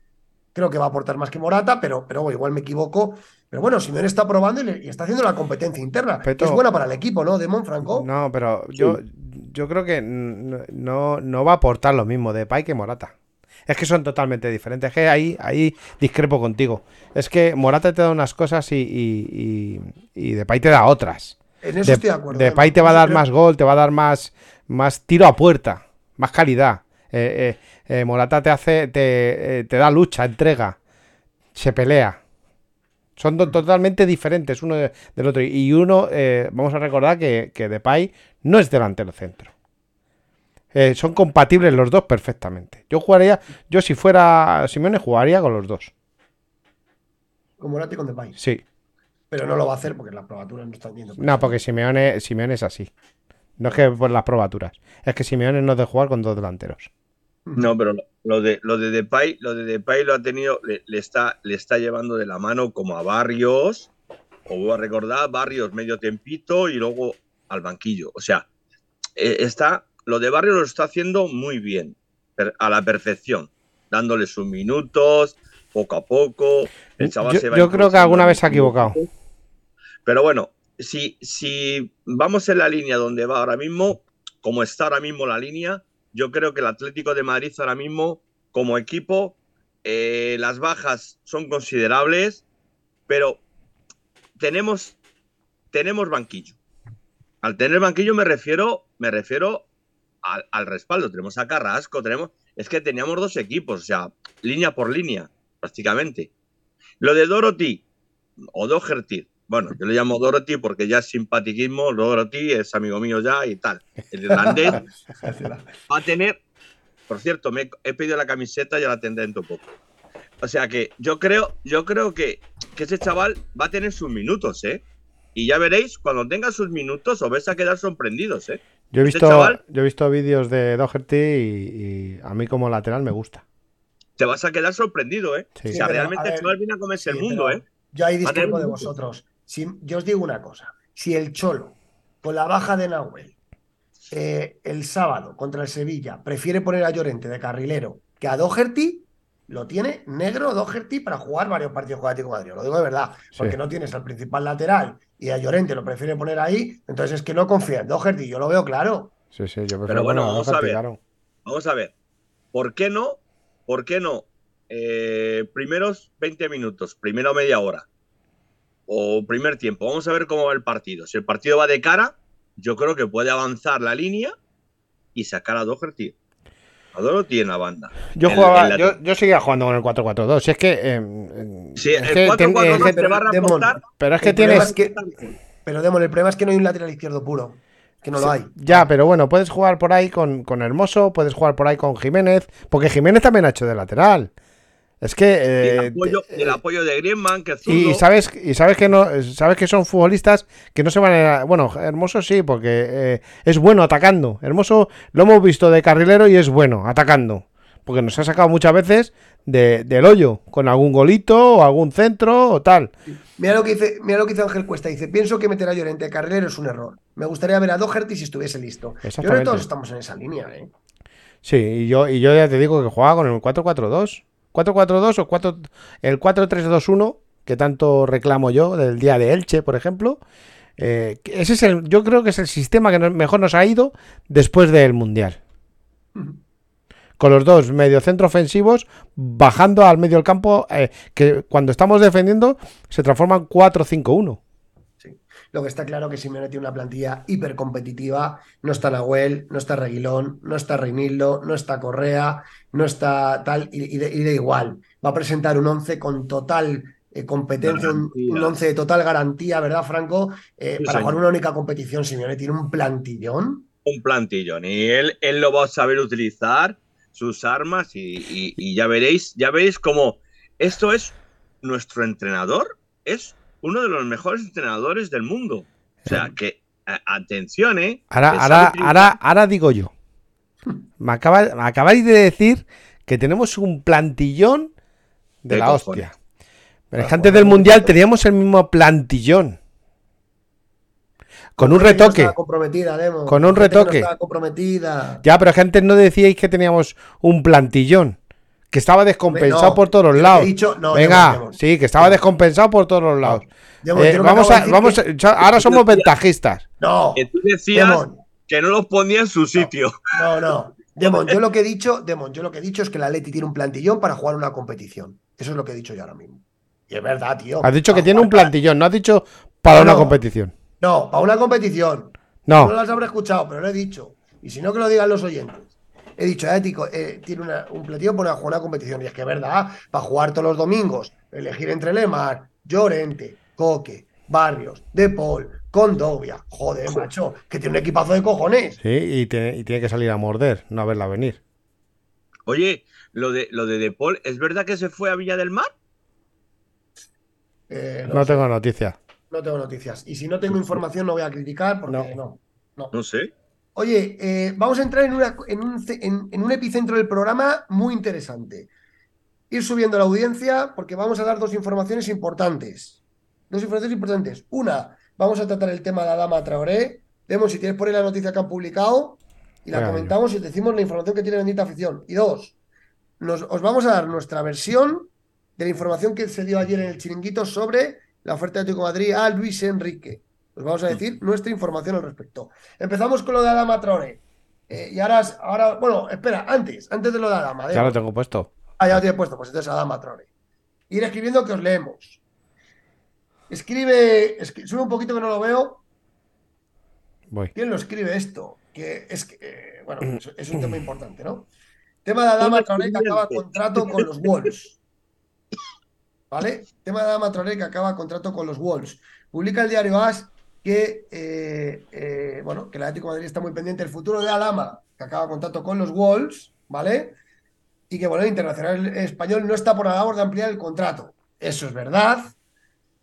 creo que va a aportar más que Morata, pero, pero igual me equivoco. Pero bueno, Simeone está probando y, le- y está haciendo la competencia interna, que es buena para el equipo, ¿no? Demon Franco. No, pero yo, yo creo que no, no va a aportar lo mismo Depay que Morata. Es que son totalmente diferentes. Es que ahí, ahí discrepo contigo. Es que Morata te da unas cosas y, y, y, y Depay te da otras. En eso De- estoy de acuerdo. Depay te va a dar creo- más gol, te va a dar más, más tiro a puerta, más calidad. Eh, eh, eh, Morata te hace, te, te da lucha, entrega, se pelea. Son totalmente diferentes uno de- del otro. Y uno, vamos a recordar que, que Depay no es delantero centro. Son compatibles los dos perfectamente. Yo jugaría, yo si fuera Simeone jugaría con los dos. Con Morata y con Depay. Sí. Pero no lo va a hacer porque las probaturas no están viendo. No, porque Simeone, Simeone es así. No es que por las probaturas. Es que Simeone no es de jugar con dos delanteros. No, pero lo- de lo de Depay, lo de Depay lo ha tenido, le, le está, le está llevando de la mano como a Barrios, o voy a recordar, Barrios medio tempito y luego al banquillo. O sea, eh, está, lo de Barrios lo está haciendo muy bien, a la perfección, dándole sus minutos, poco a poco. El chaval Yo- se va yo creo que alguna vez se ha equivocado. Pero bueno, si, si vamos en la línea donde va ahora mismo, como está ahora mismo la línea, yo creo que el Atlético de Madrid ahora mismo, como equipo, eh, las bajas son considerables, pero tenemos, tenemos banquillo. Al tener banquillo me refiero, me refiero al, al respaldo. Tenemos a Carrasco, tenemos. Es que teníamos dos equipos, o sea, línea por línea, prácticamente. Lo de Dorothy o Doherty, bueno, yo le llamo Dorothy porque ya es simpatiquismo, Dorothy es amigo mío ya y tal. El irlandés va a tener, por cierto, me he- pedido la camiseta, ya la tendré dentro de poco. O sea que yo creo, yo creo que, que ese chaval va a tener sus minutos, ¿eh? y ya veréis, cuando tenga sus minutos os vais a quedar sorprendidos, ¿eh? Yo he Este visto, chaval- yo he visto vídeos de Doherty y, y a mí como lateral me gusta. Te vas a quedar sorprendido, ¿eh? Sí. o Sí, sea, pero, realmente el chaval viene a comerse Sí, el mundo, ¿eh? Yo ahí discrepo de vosotros. Si, yo os digo una cosa. Si el Cholo, con la baja de Nahuel, eh, el sábado contra el Sevilla, prefiere poner a Llorente de carrilero que a Doherty, lo tiene negro Doherty para jugar varios partidos con Atlético de Madrid. Lo digo de verdad, porque Sí. no tienes al principal lateral y a Llorente lo prefiere poner ahí, entonces es que no confía en Doherty. Yo lo veo claro. Sí, sí, yo prefiero Pero bueno, poner a vamos a ver. claro. Vamos a ver. ¿Por qué no? ¿Por qué no? Eh, primeros 20 minutos, primero media hora. O primer tiempo. Vamos a ver cómo va el partido. Si el partido va de cara, yo creo que puede avanzar la línea y sacar a Doherty. A Doherty tiene en la banda. Yo jugaba, yo, yo seguía jugando con el 4-4-2. Si es que. eh, eh, Sí, es el que 4 ten- 4 es que- te va a pero es que tienes. es que- Pero Demon, el problema es que no hay un lateral izquierdo puro. Que no lo hay. Ya, pero bueno, puedes jugar por ahí con, con Hermoso, puedes jugar por ahí con Jiménez, porque Jiménez también ha hecho de lateral. Es que. Y eh, el, apoyo, el de Griezmann, que y, y sabes y sabes que no sabes que son futbolistas que no se van a bueno hermoso sí porque eh, es bueno atacando hermoso lo hemos visto de carrilero y es bueno atacando porque nos ha sacado muchas veces de- del hoyo con algún golito o algún centro o tal Mira lo que dice, mira lo que dice Ángel Cuesta. Dice, pienso que meter a Llorente de carrilero es un error. Me gustaría ver a Doherty si estuviese listo. Yo creo que Exactamente. todos estamos en esa línea, ¿eh? sí y yo y yo ya te digo que jugaba con el 4-4-2 4-4-2 o 4 el 4-3-2-1 que tanto reclamo yo del día de Elche por ejemplo eh, ese es el yo creo que es el sistema que mejor nos ha ido después del mundial. Con los dos mediocentro ofensivos bajando al medio del campo eh, que cuando estamos defendiendo se transforman 4-5-1 Lo que está claro que Simeone tiene una plantilla hipercompetitiva. No está Nahuel, no está Reguilón, no está Reinildo, no está Correa, no está tal, y, y de, y da igual. Va a presentar un 11 con total eh, competencia, un, Garantía. un 11 de total garantía, ¿verdad, Franco? Eh, Sí, para señor. jugar una única competición, Simeone tiene un plantillón. un plantillón y él, él lo va a saber utilizar sus armas y, y- y ya veréis, ya veréis cómo esto es nuestro entrenador, es uno de los mejores entrenadores del mundo. O sea que a- atención, eh. ahora, ahora, ahora, ahora digo yo me, acaba- me acabáis de decir que tenemos un plantillón de, De la cojones. hostia pero es que antes del mundial teníamos el mismo plantillón con un no retoque comprometida, Demo. Con un no retoque. comprometida. Ya, pero es que antes no decíais que teníamos un plantillón. Que estaba descompensado No, por todos los lados. dicho- no, Venga, Demo, Demo. sí, que estaba descompensado por todos los lados. Demo, Eh, vamos a, vamos que- a- ya- ahora somos ventajistas. No, Que tú decías que no los ponía en su sitio. no, no. Demon, yo lo que he dicho, Demon, yo lo que he dicho es que la Leti tiene un plantillón para jugar una competición. Eso es lo que he dicho yo ahora mismo. Y es verdad, tío. Has dicho que tiene un plantillón, no has dicho para No, una no. competición. No, para una competición. No No, las habré escuchado, pero lo he dicho. Y si no, que lo digan los oyentes. He dicho, ético, eh, tiene una- un plantillón para jugar una competición. Y es que es verdad, para jugar todos los domingos, elegir entre Lemar, Llorente, Coque, Barrios, De Paul, Condovia. Joder, macho, que tiene un equipazo de cojones. sí, y tiene, y tiene que salir a morder, no a verla venir. Oye, lo de lo de De Paul, ¿es verdad que se fue a Villa del Mar? Eh, No sé, tengo noticias. no tengo noticias. Y si no tengo información, no voy a criticar porque No. no. no. No sé. Oye, eh, vamos a entrar en, una- en un, en un epicentro del programa muy interesante. Ir subiendo la audiencia porque vamos a dar dos informaciones importantes. Dos informaciones importantes. Una, vamos a tratar el tema de Adama Traoré. Vemos si tienes por ahí la noticia que han publicado y la comentamos y decimos la información que tiene bendita afición. Y dos, nos, os vamos a dar nuestra versión de la información que se dio ayer en el chiringuito sobre la oferta de Atlético Madrid a Luis Enrique. Os vamos a decir nuestra información al respecto. Empezamos con lo de Adama Traoré. Eh, y ahora, ahora, bueno, espera, antes, antes de lo de Adama. Ya lo tengo puesto. Ah, ya lo tiene puesto, pues entonces Adama Traoré. Ir escribiendo que os leemos. Escribe, escri- sube un poquito que no lo veo. Voy. ¿Quién lo escribe esto? Que es que, eh, bueno, es, es un tema importante, ¿no? Tema de Adama Traoré que acaba contrato con los Wolves. ¿Vale? Tema de Adama Traoré que acaba contrato con los Wolves. Publica el diario AS que, eh, eh, bueno, que el Atlético de Madrid está muy pendiente del futuro de Adama, que acaba contrato con los Wolves, ¿vale? Y que, bueno, el Internacional Español no está por la labor de ampliar el contrato. Eso es verdad.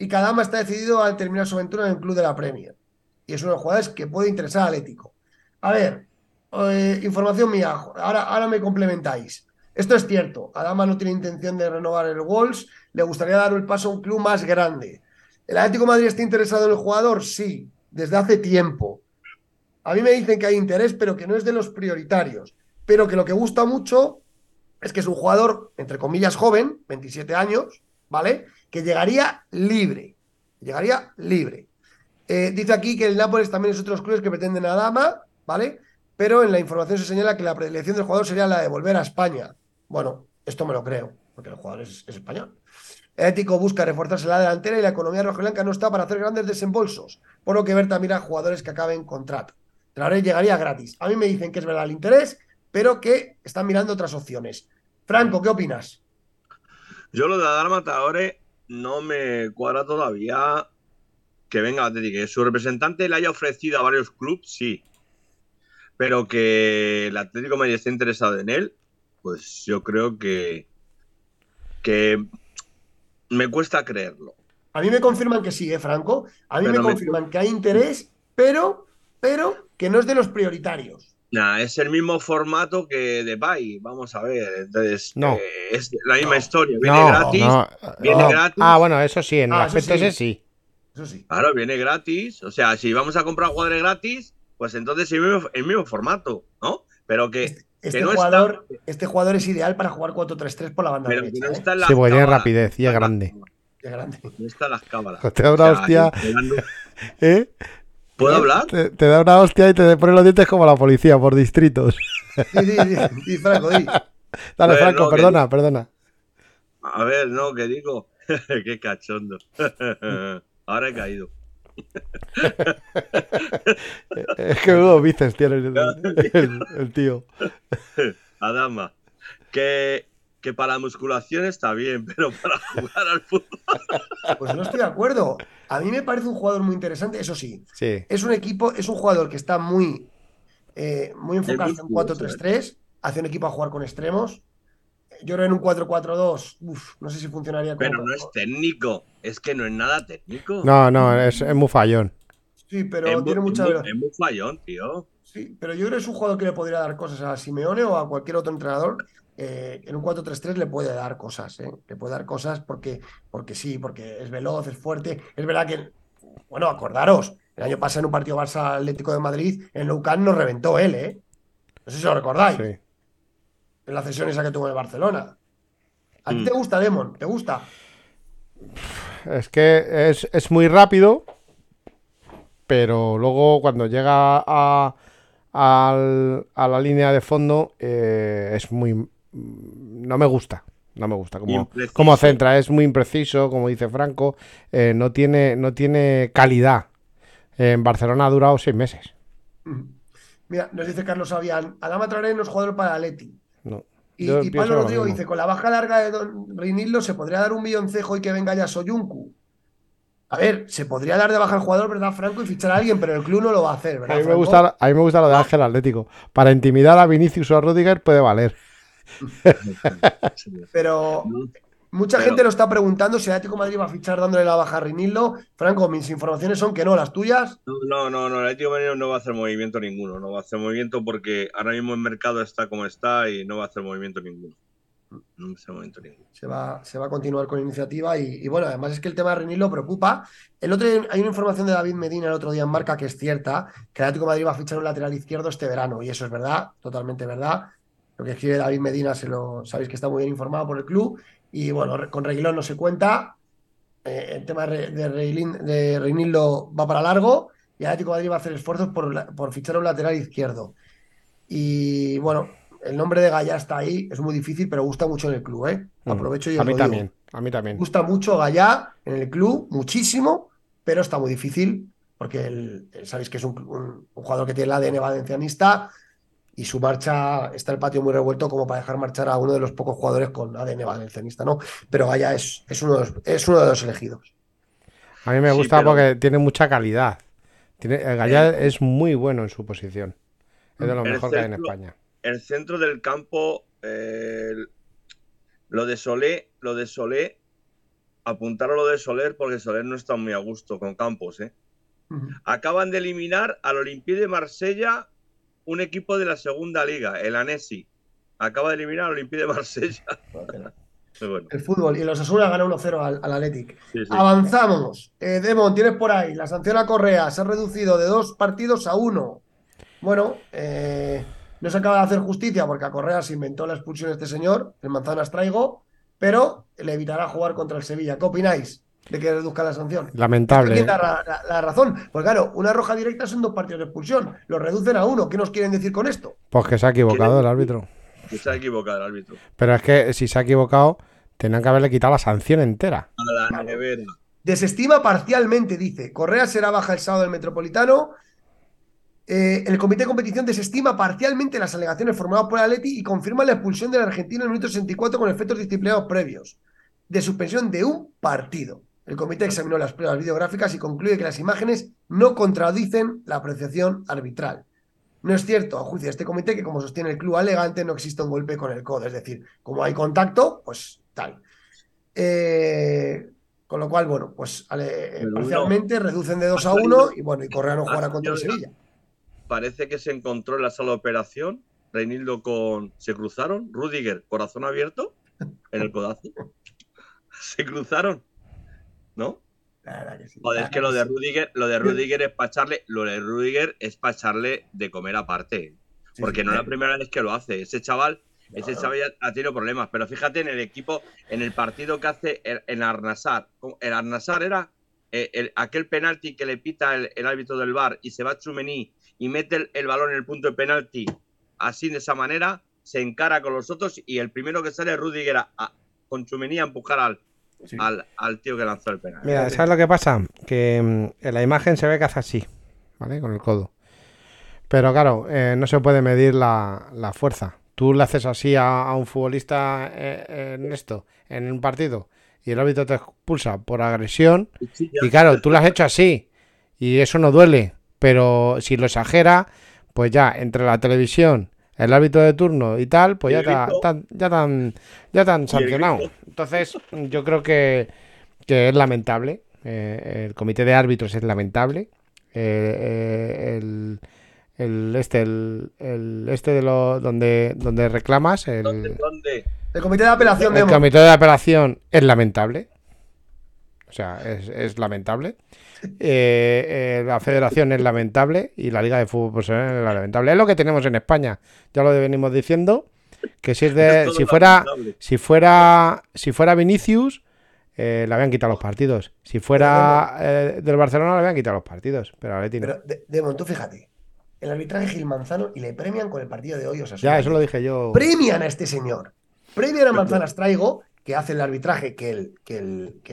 Y que Adama está decidido a terminar su aventura en el club de la Premier. Y es uno de los jugadores que puede interesar al Atlético. A ver, eh, información mía, ahora, ahora me complementáis. Esto es cierto, Adama no tiene intención de renovar el Wolves, le gustaría dar el paso a un club más grande. ¿El Atlético Madrid está interesado en el jugador? Sí, desde hace tiempo. A mí me dicen que hay interés, pero que no es de los prioritarios. Pero que lo que gusta mucho es que es un jugador, entre comillas, joven, 27 años, ¿vale? Que llegaría libre. Llegaría libre. Eh, dice aquí que el Nápoles también es otros clubes que pretenden a Dama, ¿vale? Pero en la información se señala que la predilección del jugador sería la de volver a España. Bueno, esto me lo creo, porque el jugador es, es español. Ético busca reforzarse la delantera y la economía rojiblanca no está para hacer grandes desembolsos, por lo que Berta mira a jugadores que acaben contrato. Traoré llegaría gratis. A mí me dicen que es verdad el interés, pero que están mirando otras opciones. Franco, ¿qué opinas? Yo lo de Adarma Traoré no me cuadra todavía que venga. Que su representante le haya ofrecido a varios clubes, sí. Pero que el Atlético Madrid esté interesado en él, pues yo creo que, que me cuesta creerlo. A mí me confirman que sí, ¿eh, Franco? A mí Pero me me- confirman que hay interés, pero, pero que no es de los prioritarios. Nah, es el mismo formato que Depay, vamos a ver. Entonces, No. eh, es la misma No. historia. Viene No, gratis. no, viene no. gratis. Ah, bueno, eso sí, en el Ah, aspecto sí. ese sí. Eso sí. Claro, viene gratis. O sea, si vamos a comprar jugadores gratis, pues entonces el mismo, el mismo formato, ¿no? Pero que, Este que no jugador, este jugador es ideal para jugar 4-3-3 por la banda pero que derecha. no ¿eh? está en las Sí, porque tiene rapidez y es está grande. grande. No está en las cábalas. Te da una O sea, hostia, ¿eh? ¿Puedo hablar? Te, te da una hostia y te pone los dientes como la policía por distritos. Di, di, di, di, Franco, di. Dale, Bueno, Franco, perdona, perdona. A ver, no, que digo. Qué cachondo. Ahora he caído. Es que menudo bíceps tiene el, el- el tío. Adama. Que, que para la musculación está bien, pero para jugar al fútbol. Pues no estoy de acuerdo. A mí me parece un jugador muy interesante, eso sí. Sí. Es un equipo, es un jugador que está muy, eh, muy enfocado en músculos, 4-3-3, hace un equipo a jugar con extremos. Yo creo en un 4-4-2, uf, no sé si funcionaría como. Pero no es técnico. Es que no es nada técnico. No, no, es, es muy fallón. Sí, pero es, tiene mucha velocidad. es muy fallón, tío. Sí, pero yo creo que es un jugador que le podría dar cosas a Simeone o a cualquier otro entrenador. Eh, en un 4-3-3 le puede dar cosas, ¿eh? Le puede dar cosas porque, porque sí, porque es veloz, es fuerte. Es verdad que, bueno, acordaros, el año pasado en un partido Barça Atlético de Madrid, en Nou nos reventó él, ¿eh? No sé si lo recordáis, Sí. en la cesión esa que tuvo en el Barcelona. ¿A ti Mm. te gusta, Demon? ¿Te gusta? Es que es, es muy rápido, pero luego cuando llega a, al- a la línea de fondo eh, es muy... No me gusta. No me gusta como, centra, es muy impreciso, como dice Franco, eh, no, tiene, no tiene calidad. En Barcelona ha durado seis meses. Mira, nos dice Carlos Avián, Adama Traoré no es jugador para Atleti. No. Y, Pablo lo Rodrigo mismo. dice, con la baja larga de Don Reinildo se podría dar un milloncejo y que venga ya Soyuncu. A ver, se podría dar de baja al jugador, ¿verdad, Franco? Y fichar a alguien, pero el club no lo va a hacer, ¿verdad? A mí, me Franco? gusta, a mí me gusta lo de Ángel Atlético. Para intimidar a Vinicius o a Rudiger puede valer. Pero mucha Pero- gente lo está preguntando si el Atlético de Madrid va a fichar dándole la baja a Reinildo. Franco, mis informaciones son que no, las tuyas. No, no, no, el Atlético de Madrid no va a hacer movimiento ninguno, no va a hacer movimiento porque ahora mismo el mercado está como está y no va a hacer movimiento ninguno. No va a hacer movimiento ninguno. Se va, se va a continuar con la iniciativa y, y bueno, además es que el tema de Reinildo preocupa. El otro hay una información de David Medina el otro día en Marca que es cierta, que el Atlético de Madrid va a fichar un lateral izquierdo este verano y eso es verdad, totalmente verdad. Lo que escribe David Medina, se lo sabéis que está muy bien informado por el club y bueno, con Reguilón no se cuenta. Eh, el tema de, Re- de, Reinildo va para largo y Atlético de Madrid va a hacer esfuerzos por, por fichar un lateral izquierdo. Y bueno, el nombre de Gallá está ahí, es muy difícil, pero gusta mucho en el club, ¿eh? Aprovecho y Mm. a os mí lo digo. también, a mí también. Gusta mucho Gallá en el club, muchísimo, pero está muy difícil porque el- el- sabéis que es un, un- un jugador que tiene el ADN valencianista y su marcha está el patio muy revuelto como para dejar marchar a uno de los pocos jugadores con ADN valencianista, ¿no? Pero Gallá es, es, uno, de los, es uno de los elegidos. A mí me Sí, gusta pero- porque tiene mucha calidad. Tiene, el Gallá es muy bueno en su posición. Es de lo mejor que hay en España. El centro del campo, eh, lo de Solé, lo de Solé apuntar a lo de Soler porque Soler no está muy a gusto con Campos. ¿eh? Acaban de eliminar al Olympique de Marsella, un equipo de la segunda liga, el Anesi. Acaba de eliminar al Olympique de Marsella. Bueno, El fútbol. Y los Asuna gana 1-0 al, al Athletic. sí, sí. Avanzamos. Eh, Demon, tienes por ahí. La sanción a Correa se ha reducido de dos partidos a uno. Bueno, eh, no se acaba de hacer justicia porque a Correa se inventó la expulsión este señor, el Manzanas Traigo, pero le evitará jugar contra el Sevilla. ¿Qué opináis de que reduzca la sanción? Lamentable. ¿Quién da la, la- la razón? Pues claro, una roja directa son dos partidos de expulsión. Lo reducen a uno. ¿Qué nos quieren decir con esto? Pues que se ha equivocado el árbitro. Que se ha equivocado el árbitro. Pero es que si se ha equivocado, tenían que haberle quitado la sanción entera. A la nevera. Desestima parcialmente, dice. Correa será baja el sábado del Metropolitano. Eh, el comité de competición desestima parcialmente las alegaciones formuladas por Atleti y confirma la expulsión del argentino en el minuto 64 con efectos disciplinarios previos de suspensión de un partido. El comité examinó las pruebas videográficas y concluye que las imágenes no contradicen la apreciación arbitral. No es cierto, a juicio de este comité, que como sostiene el club alegante, no existe un golpe con el codo. Es decir, como hay contacto, pues tal. Eh, con lo cual, bueno, pues ale- Pero no. parcialmente reducen de 2 a Ha 1 salido- y bueno, y Correa no jugará contra el Sevilla. Parece que se encontró en la sala de operación. Reinildo con. Se cruzaron. Rudiger, corazón abierto. En el codazo. Se cruzaron. ¿No? La verdad que sí. Joder, es que lo de Rudiger, lo de Rudiger es para echarle, lo de Rudiger es para echarle de comer aparte. sí, Porque sí. no es la primera vez que lo hace. Ese chaval, No, ese no. chaval ya ha tenido problemas. Pero fíjate en el equipo, en el partido que hace el- en Arnasar. El Arnasar era eh, el- aquel penalti que le pita el, el árbitro del bar y se va Chumení y mete el, el balón en el punto de penalti. Así de esa manera se encara con los otros y el primero que sale es Rudiger a- a- con Chumení a empujar al, Sí. al, al tío que lanzó el penalti. Mira, ¿sabes lo que pasa? Que mm, en la imagen se ve que hace así, ¿vale? Con el codo. Pero claro, eh, no se puede medir la, la fuerza. Tú le haces así a, a un futbolista eh, en esto, en un partido, y el árbitro te expulsa por agresión. Y claro, tú lo has hecho así, y eso no duele. Pero si lo exagera, pues ya entre la televisión, el árbitro de turno y tal, pues ya te han- ya te han, ya te han sancionado. Entonces, yo creo que, que es lamentable. eh, el comité de árbitros es lamentable. eh, eh, el, el este, el, el este de lo donde, donde reclamas, el, ¿Dónde, dónde? El comité de apelación el comité de apelación es lamentable. O sea, es, es lamentable. Eh, eh, la federación es lamentable y la liga de fútbol profesional es lamentable. Es lo que tenemos en España. Ya lo venimos diciendo. Que si es de, Es si fuera, si fuera, si fuera Vinicius, eh, le habían quitado los partidos. Si fuera eh, del Barcelona, le habían quitado los partidos. Pero a Leti no. Pero, de, Demon, tú fíjate. El arbitraje Gil Manzano y le premian con el partido de hoy. O sea, Ya, eso lo dije yo. Premian a este señor. Premian a Manzanas Traigo, que hace el arbitraje que el, que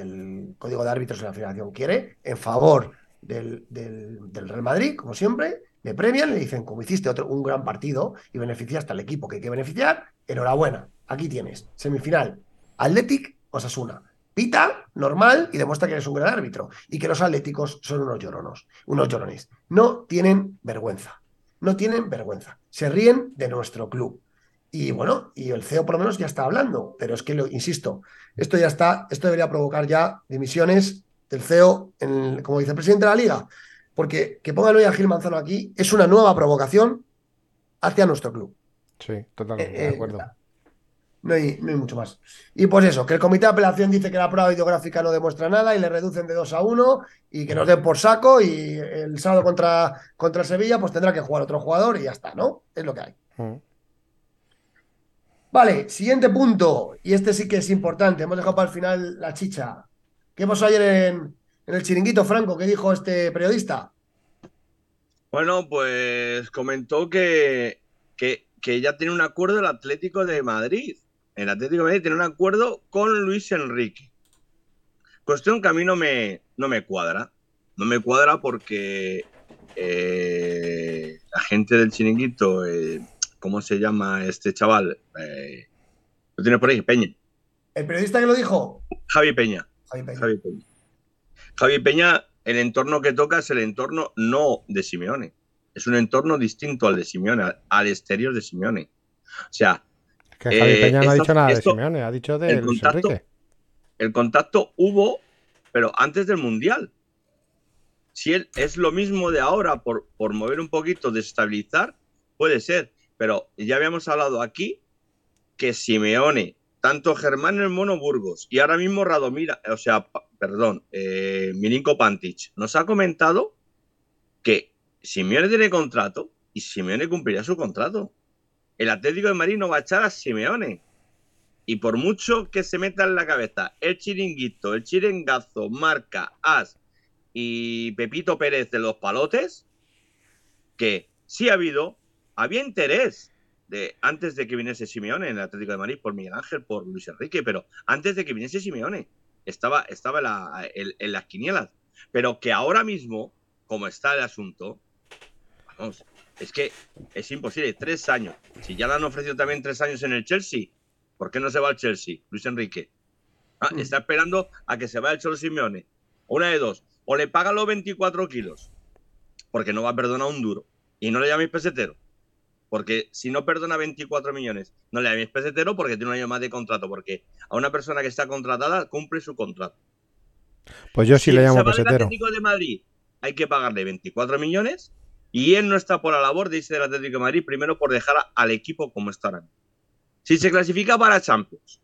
el, Código de Árbitros de la Federación quiere, en favor del, del- del Real Madrid, como siempre. Le premian, le dicen, como hiciste otro, un gran partido y beneficiaste al equipo que hay que beneficiar, enhorabuena, aquí tienes, semifinal, Athletic Osasuna. Pita, normal, y demuestra que eres un gran árbitro. Y que los atléticos son unos lloronos, unos llorones. No tienen vergüenza. No tienen vergüenza. Se ríen de nuestro club. Y bueno, y el CEO por lo menos ya está hablando, pero es que, lo, insisto, esto ya está, esto debería provocar ya dimisiones del CEO en- como vicepresidente de la liga, porque que pongan hoy a Gil Manzano aquí es una nueva provocación hacia nuestro club. Sí, totalmente, Eh, de eh, acuerdo. No hay, no hay mucho más. Y pues eso, que el comité de apelación dice que la prueba videográfica no demuestra nada y le reducen de 2 a 1 y que nos den por saco y el sábado contra, contra Sevilla pues tendrá que jugar otro jugador y ya está, ¿no? Es lo que hay. Mm. Vale, siguiente punto, y este sí que es importante, hemos dejado para el final la chicha. ¿Qué pasó ayer en, el chiringuito, Franco? ¿Qué dijo este periodista? Bueno, pues comentó que, que, que ya tiene un acuerdo el Atlético de Madrid. El Atlético de Madrid tiene un acuerdo con Luis Enrique. Cuestión que a mí no me, no me cuadra. No me cuadra porque eh, la gente del chiringuito, eh, ¿cómo se llama este chaval? Eh, lo tiene por ahí, Peña. El periodista que lo dijo, Javi Peña. Javi Peña. Javi Peña. Javi Peña, el entorno que toca es el entorno no de Simeone. Es un entorno distinto al de Simeone, al, al exterior de Simeone. O sea, Es que Javi Eh, Peña no ha dicho nada de Simeone, ha dicho de el Luis contacto- Enrique. el contacto hubo, pero antes del Mundial. Si él es lo mismo de ahora por, por mover un poquito, desestabilizar, puede ser. Pero ya habíamos hablado aquí que Simeone, tanto Germán el Mono Burgos y ahora mismo Radomira, o sea, perdón, eh, Milinko Pantic, nos ha comentado que Simeone tiene contrato y Simeone cumplirá su contrato. El Atlético de Madrid no va a echar a Simeone. Y por mucho que se meta en la cabeza el chiringuito, el chiringazo, Marca, As y Pepito Pérez de los palotes, que sí ha habido, había interés de, antes de que viniese Simeone en el Atlético de Madrid por Miguel Ángel, por Luis Enrique, pero antes de que viniese Simeone, estaba, estaba en, la- en- en las quinielas. Pero que ahora mismo, como está el asunto, vamos, es que es imposible, tres años. Si ya le han ofrecido también tres años en el Chelsea, ¿por qué no se va al Chelsea, Luis Enrique? Ah, Mm. está esperando a que se vaya el Cholo Simeone. Una de dos, o le pagan los 24 kilos, porque no va a perdonar un duro, y no le llaméis pesetero, porque si no perdona 24 millones, no le llaméis pesetero porque tiene un año más de contrato, porque a una persona que está contratada cumple su contrato. Pues yo sí Si le llamo pesetero. Atlético de Madrid, hay que pagarle 24 millones y él no está por la labor de irse del Atlético de Madrid, primero por dejar al equipo como está ahora. Si se clasifica para Champions,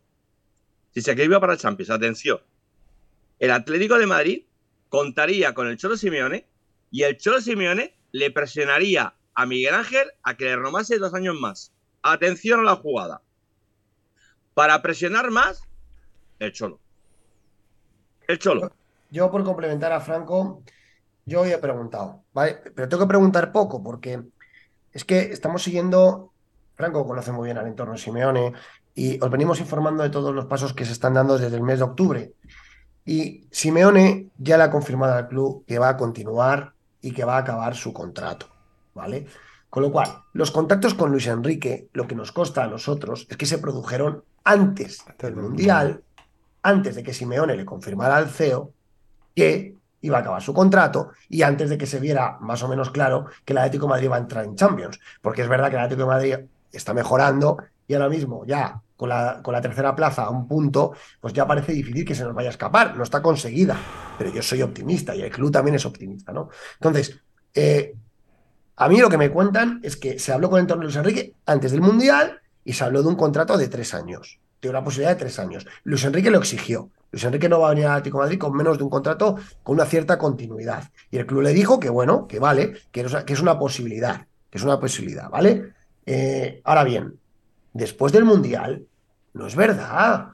si se clasifica para Champions, atención, el Atlético de Madrid contaría con el Cholo Simeone y el Cholo Simeone le presionaría a Miguel Ángel a que le renovase dos años más. Atención a la jugada. Para presionar más, el Cholo. El Cholo. Yo por complementar a Franco, yo he preguntado, ¿vale? Pero tengo que preguntar poco porque es que estamos siguiendo, Franco conoce muy bien al entorno de Simeone y os venimos informando de todos los pasos que se están dando desde el mes de octubre. Y Simeone ya le ha confirmado al club que va a continuar y que va a acabar su contrato, ¿vale? Con lo cual, los contactos con Luis Enrique, lo que nos consta a nosotros es que se produjeron antes del Mundial, antes de que Simeone le confirmara al CEO que iba a acabar su contrato y antes de que se viera más o menos claro que el Atlético de Madrid va a entrar en Champions. Porque es verdad que el Atlético de Madrid está mejorando y ahora mismo ya con la, con la tercera plaza a un punto, pues ya parece difícil que se nos vaya a escapar. No está conseguida, pero yo soy optimista y el club también es optimista, ¿no? Entonces, eh, a mí lo que me cuentan es que se habló con de Luis Enrique antes del Mundial y se habló de un contrato de tres años, de una posibilidad de tres años. Luis Enrique lo exigió. Luis Enrique no va a venir al Atlético Madrid con menos de un contrato con una cierta continuidad. Y el club le dijo que bueno, que vale, que es, que es una posibilidad, que es una posibilidad, ¿vale? Eh, ahora bien, después del Mundial, no es verdad.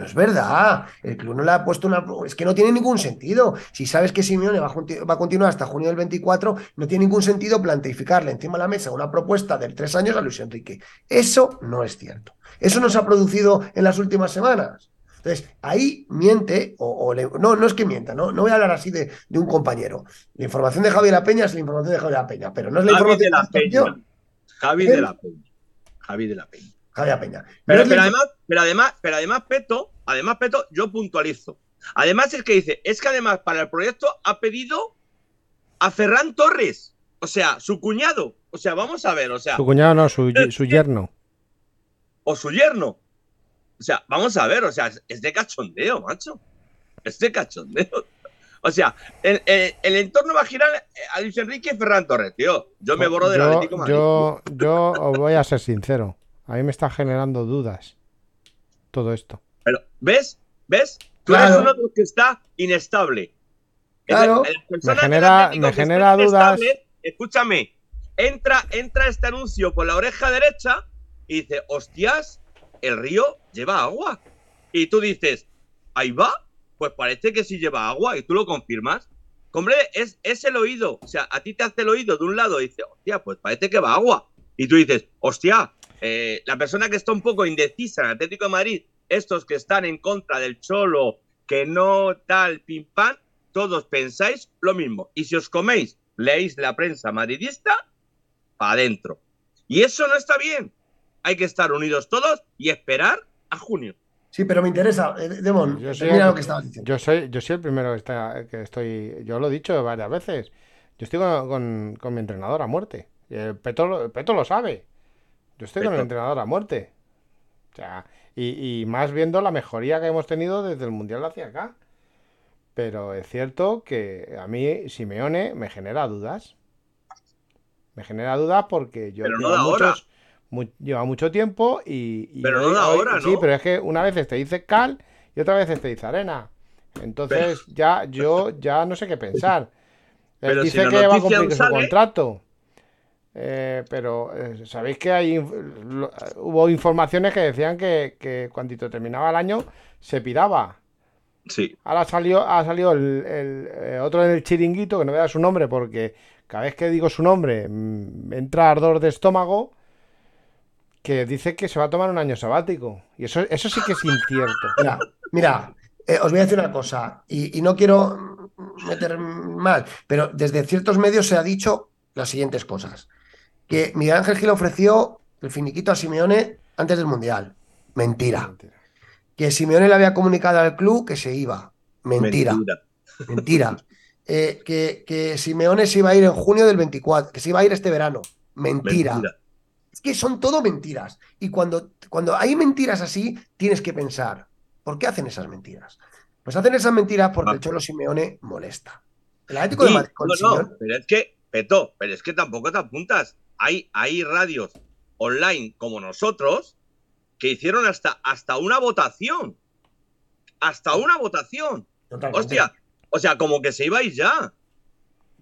No es verdad. El club no le ha puesto una. Es que no tiene ningún sentido. Si sabes que Simeone va a, junti- va a continuar hasta junio del 24, no tiene ningún sentido plantificarle encima de la mesa una propuesta de tres años a Luis Enrique. Eso no es cierto. Eso no se ha producido en las últimas semanas. Entonces, ahí miente, o, o le- no, no es que mienta, no, no voy a hablar así de, de un compañero. La información de Javier La Peña es la información de Javier La Peña, pero no es la Javi información de la. Peña. Javi ¿Eh? de la Peña. Javi de la Peña. Javier La Peña. Pero, además, pero además, pero además, Peto, además, Peto, yo puntualizo. Además es que dice, es que además para el proyecto ha pedido a Ferran Torres, o sea, su cuñado. O sea, vamos a ver, o sea, Su cuñado no, su, su yerno. o su yerno. O sea, vamos a ver, o sea, es- de cachondeo, macho. Es de cachondeo. O sea, el, el- el entorno va a girar a Luis Enrique y Ferran Torres, tío. Yo me borro del Atlético Madrid. yo, yo os voy a ser sincero. A mí me está generando dudas todo esto. Pero, ¿ves? ¿Ves? Tú Claro. eres uno de los que está inestable. Claro. La Me genera- me genera dudas. inestable, Escúchame, entra, entra este anuncio por la oreja derecha y dice, hostias, el río lleva agua. Y tú dices, ahí va, pues parece que sí lleva agua y tú lo confirmas. Hombre, es, es el oído. O sea, a ti te hace el oído de un lado y dice, hostia, pues parece que va agua. Y tú dices, hostia, eh, la persona que está un poco indecisa en el Atlético de Madrid, estos que están en contra del Cholo, que no tal, pim pam, todos pensáis lo mismo. Y si os coméis, leéis la prensa madridista, para adentro. Y eso no está bien. Hay que estar unidos todos y esperar a junio. Sí, pero me interesa. Eh, Demon, Yo soy, el, lo que estabas diciendo. yo soy, yo soy el primero que, está, que estoy. Yo lo he dicho varias veces. Yo estoy con, con- con mi entrenador a muerte. Y el Peto, Peto lo sabe. Yo estoy con el entrenador a muerte. O sea, Y, y más viendo la mejoría que hemos tenido desde el Mundial hacia acá. Pero es cierto que a mí Simeone me genera dudas. Me genera dudas porque yo Pero no ahora. muchos- mu- lleva mucho tiempo y, y Pero no da ahora, Sí, pero es que una vez te dice cal y otra vez te dice arena. Entonces ya yo ya no sé qué pensar. Él Pero si dice que va a cumplir su contrato. Eh, pero eh, sabéis que hay lo- hubo informaciones que decían que, que cuando terminaba el año se piraba. Sí. Ahora salió, ha salido el, el, eh, otro en el chiringuito, que no voy a dar su nombre porque cada vez que digo su nombre mm, me entra ardor de estómago, que dice que se va a tomar un año sabático. Y eso, eso sí que es incierto. Mira, mira, eh, os voy a decir una cosa, y, y no quiero meter mal, pero desde ciertos medios se ha dicho las siguientes cosas. Que Miguel Ángel Gil ofreció el finiquito a Simeone antes del Mundial. Mentira. Que Simeone le había comunicado al club que se iba. Mentira. Mentira. Eh, que, que Simeone se iba a ir en junio del 24, que se iba a ir este verano. Mentira. Mentira. Es que son todo mentiras. Y cuando, cuando hay mentiras así, tienes que pensar, ¿por qué hacen esas mentiras? Pues hacen esas mentiras porque Ah. el Cholo Simeone molesta. El Atlético de Madrid con no, Simeone- no, pero es que, Peto, pero es que tampoco te apuntas. Hay, hay radios online como nosotros que hicieron hasta, hasta una votación. Hasta una votación. Totalmente. Hostia, o sea, como que se ibais ya.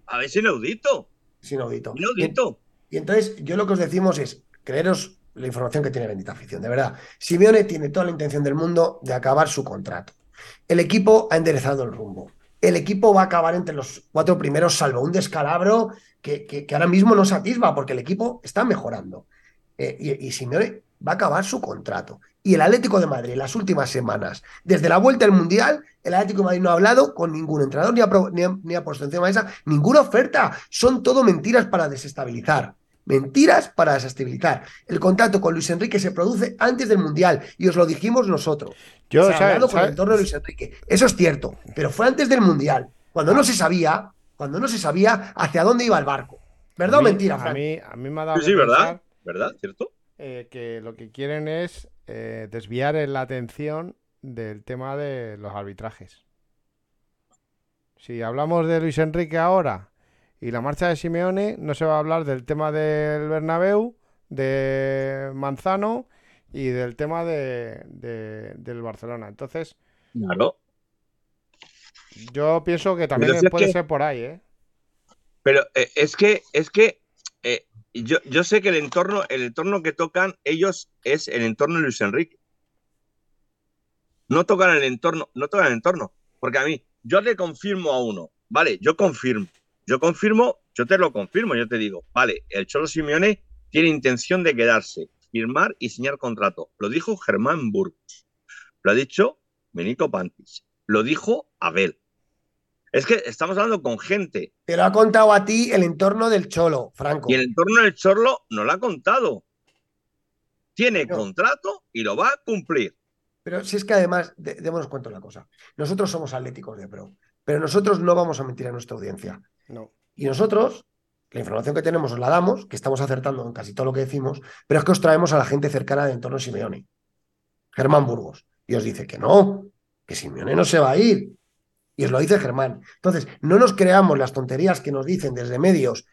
A ver si inaudito. Es inaudito. Y, y entonces, yo lo que os decimos es, creeros la información que tiene Bendita Afición, de verdad. Simeone tiene toda la intención del mundo de acabar su contrato. El equipo ha enderezado el rumbo. El equipo va a acabar entre los cuatro primeros, salvo un descalabro que, ahora mismo no se atisba, porque el equipo está mejorando. Eh, y, y Simeone va a acabar su contrato. Y el Atlético de Madrid, las últimas semanas, desde la vuelta al Mundial, el Atlético de Madrid no ha hablado con ningún entrenador, ni ha, ni de esa ninguna oferta. Son todo mentiras para desestabilizar. Mentiras para desestabilizar. El contrato con Luis Enrique se produce antes del Mundial y os lo dijimos nosotros. Yo, se ha ¿sabes- hablado con el entorno de Luis Enrique. Eso es cierto, pero fue antes del Mundial, cuando no se sabía, cuando no se sabía hacia dónde iba el barco. ¿Verdad o mentira, A Fran? mí, a mí me ha dado Sí, ¿verdad? ¿Verdad? ¿Cierto? eh, que lo que quieren es eh, desviar la atención del tema de los arbitrajes. Si hablamos de Luis Enrique ahora y la marcha de Simeone, no se va a hablar del tema del Bernabéu, de Manzano y del tema de, de- del Barcelona. Entonces, Claro. yo pienso que también si puede que- ser por ahí, ¿eh? Pero eh, es que, es que eh, yo, yo sé que el entorno, el entorno que tocan ellos es el entorno de Luis Enrique. No tocan el entorno, no tocan el entorno. Porque a mí, yo te confirmo a uno, vale, yo confirmo, yo confirmo, yo te lo confirmo, yo te digo, vale, el Cholo Simeone tiene intención de quedarse, firmar y señar contrato. Lo dijo Germán Burgos, lo ha dicho Benico Pantis, lo dijo Abel. Es que estamos hablando con gente Te lo ha contado a ti el entorno del Cholo, Franco. y el entorno del Chorlo no lo ha contado. Tiene No. contrato y lo va a cumplir. Pero si es que además, de- démonos cuenta de una cosa. Nosotros somos atléticos de pro, pero nosotros no vamos a mentir a nuestra audiencia. No. Y nosotros, la información que tenemos os la damos, que estamos acertando en casi todo lo que decimos, pero es que os traemos a la gente cercana del entorno Simeone. Germán Burgos. Y os dice que no, que Simeone no se va a ir. Y os lo dice Germán. Entonces, no nos creamos las tonterías que nos dicen desde medios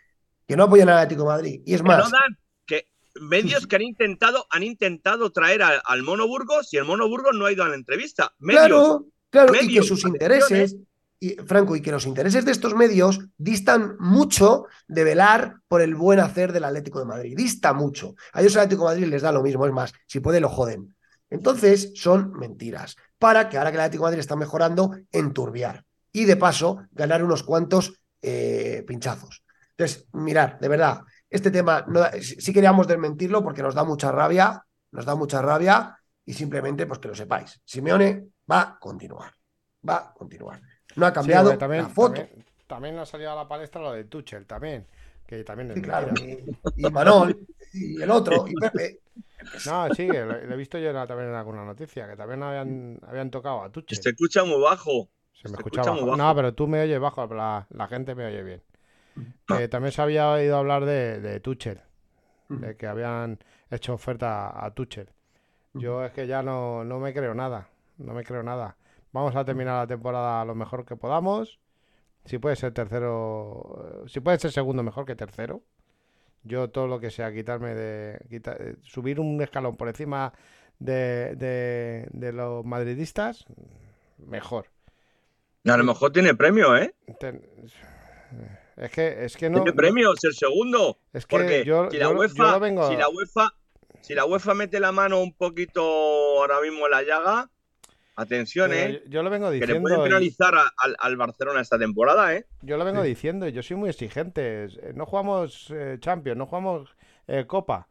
que no apoyan al Atlético de Madrid. Y es Que más, no dan, que medios que han intentado, han intentado traer al, al Mono Burgos y el Mono Burgos no ha ido a la entrevista. Medios. Claro, claro, y que medios, sus intereses, Franco, y que los intereses de estos medios distan mucho de velar por el buen hacer del Atlético de Madrid. Dista mucho. A ellos el Atlético de Madrid les da lo mismo, es más, si puede lo joden. Entonces, son mentiras. Para que ahora que el Atlético de Madrid está mejorando, enturbiar. Y de paso, ganar unos cuantos eh, pinchazos. Entonces, mirar, de verdad, este tema, sí queríamos desmentirlo porque nos da mucha rabia, nos da mucha rabia y simplemente pues que lo sepáis. Simeone va a continuar, va a continuar. No ha cambiado también, la foto. También, también ha salido a la palestra lo de Tuchel también, que también Sí, claro, y, y Manol, y el otro, y Pepe. No, sí, lo, lo he visto yo también en alguna noticia, que también habían, habían tocado a Tuchel. Se escucha muy bajo. Se me se escucha escucha bajo. muy bajo. No, pero tú me oyes bajo, pero la, la gente me oye bien. Que también se había oído hablar de, de Tuchel, de que habían hecho oferta a Tuchel. Yo es que ya no, no me creo nada. No me creo nada. Vamos a terminar la temporada lo mejor que podamos. Si puede ser tercero, si puede ser segundo mejor que tercero. Yo todo lo que sea quitarme de eh, subir un escalón por encima de, de- de los madridistas, mejor. A lo mejor tiene premio, ¿eh? Ten- Es que es que no tiene premio ser segundo. es que Porque yo, si, la yo lo- UEFA, yo lo vengo si la UEFA, si la UEFA mete la mano un poquito ahora mismo en la llaga, atención, pero ¿eh? yo, yo lo vengo Que le diciendo pueden y- penalizar a- al, al Barcelona esta temporada, ¿eh? Yo lo vengo diciendo, y yo soy muy exigente. Eh, No jugamos eh, Champions, no jugamos eh, Copa.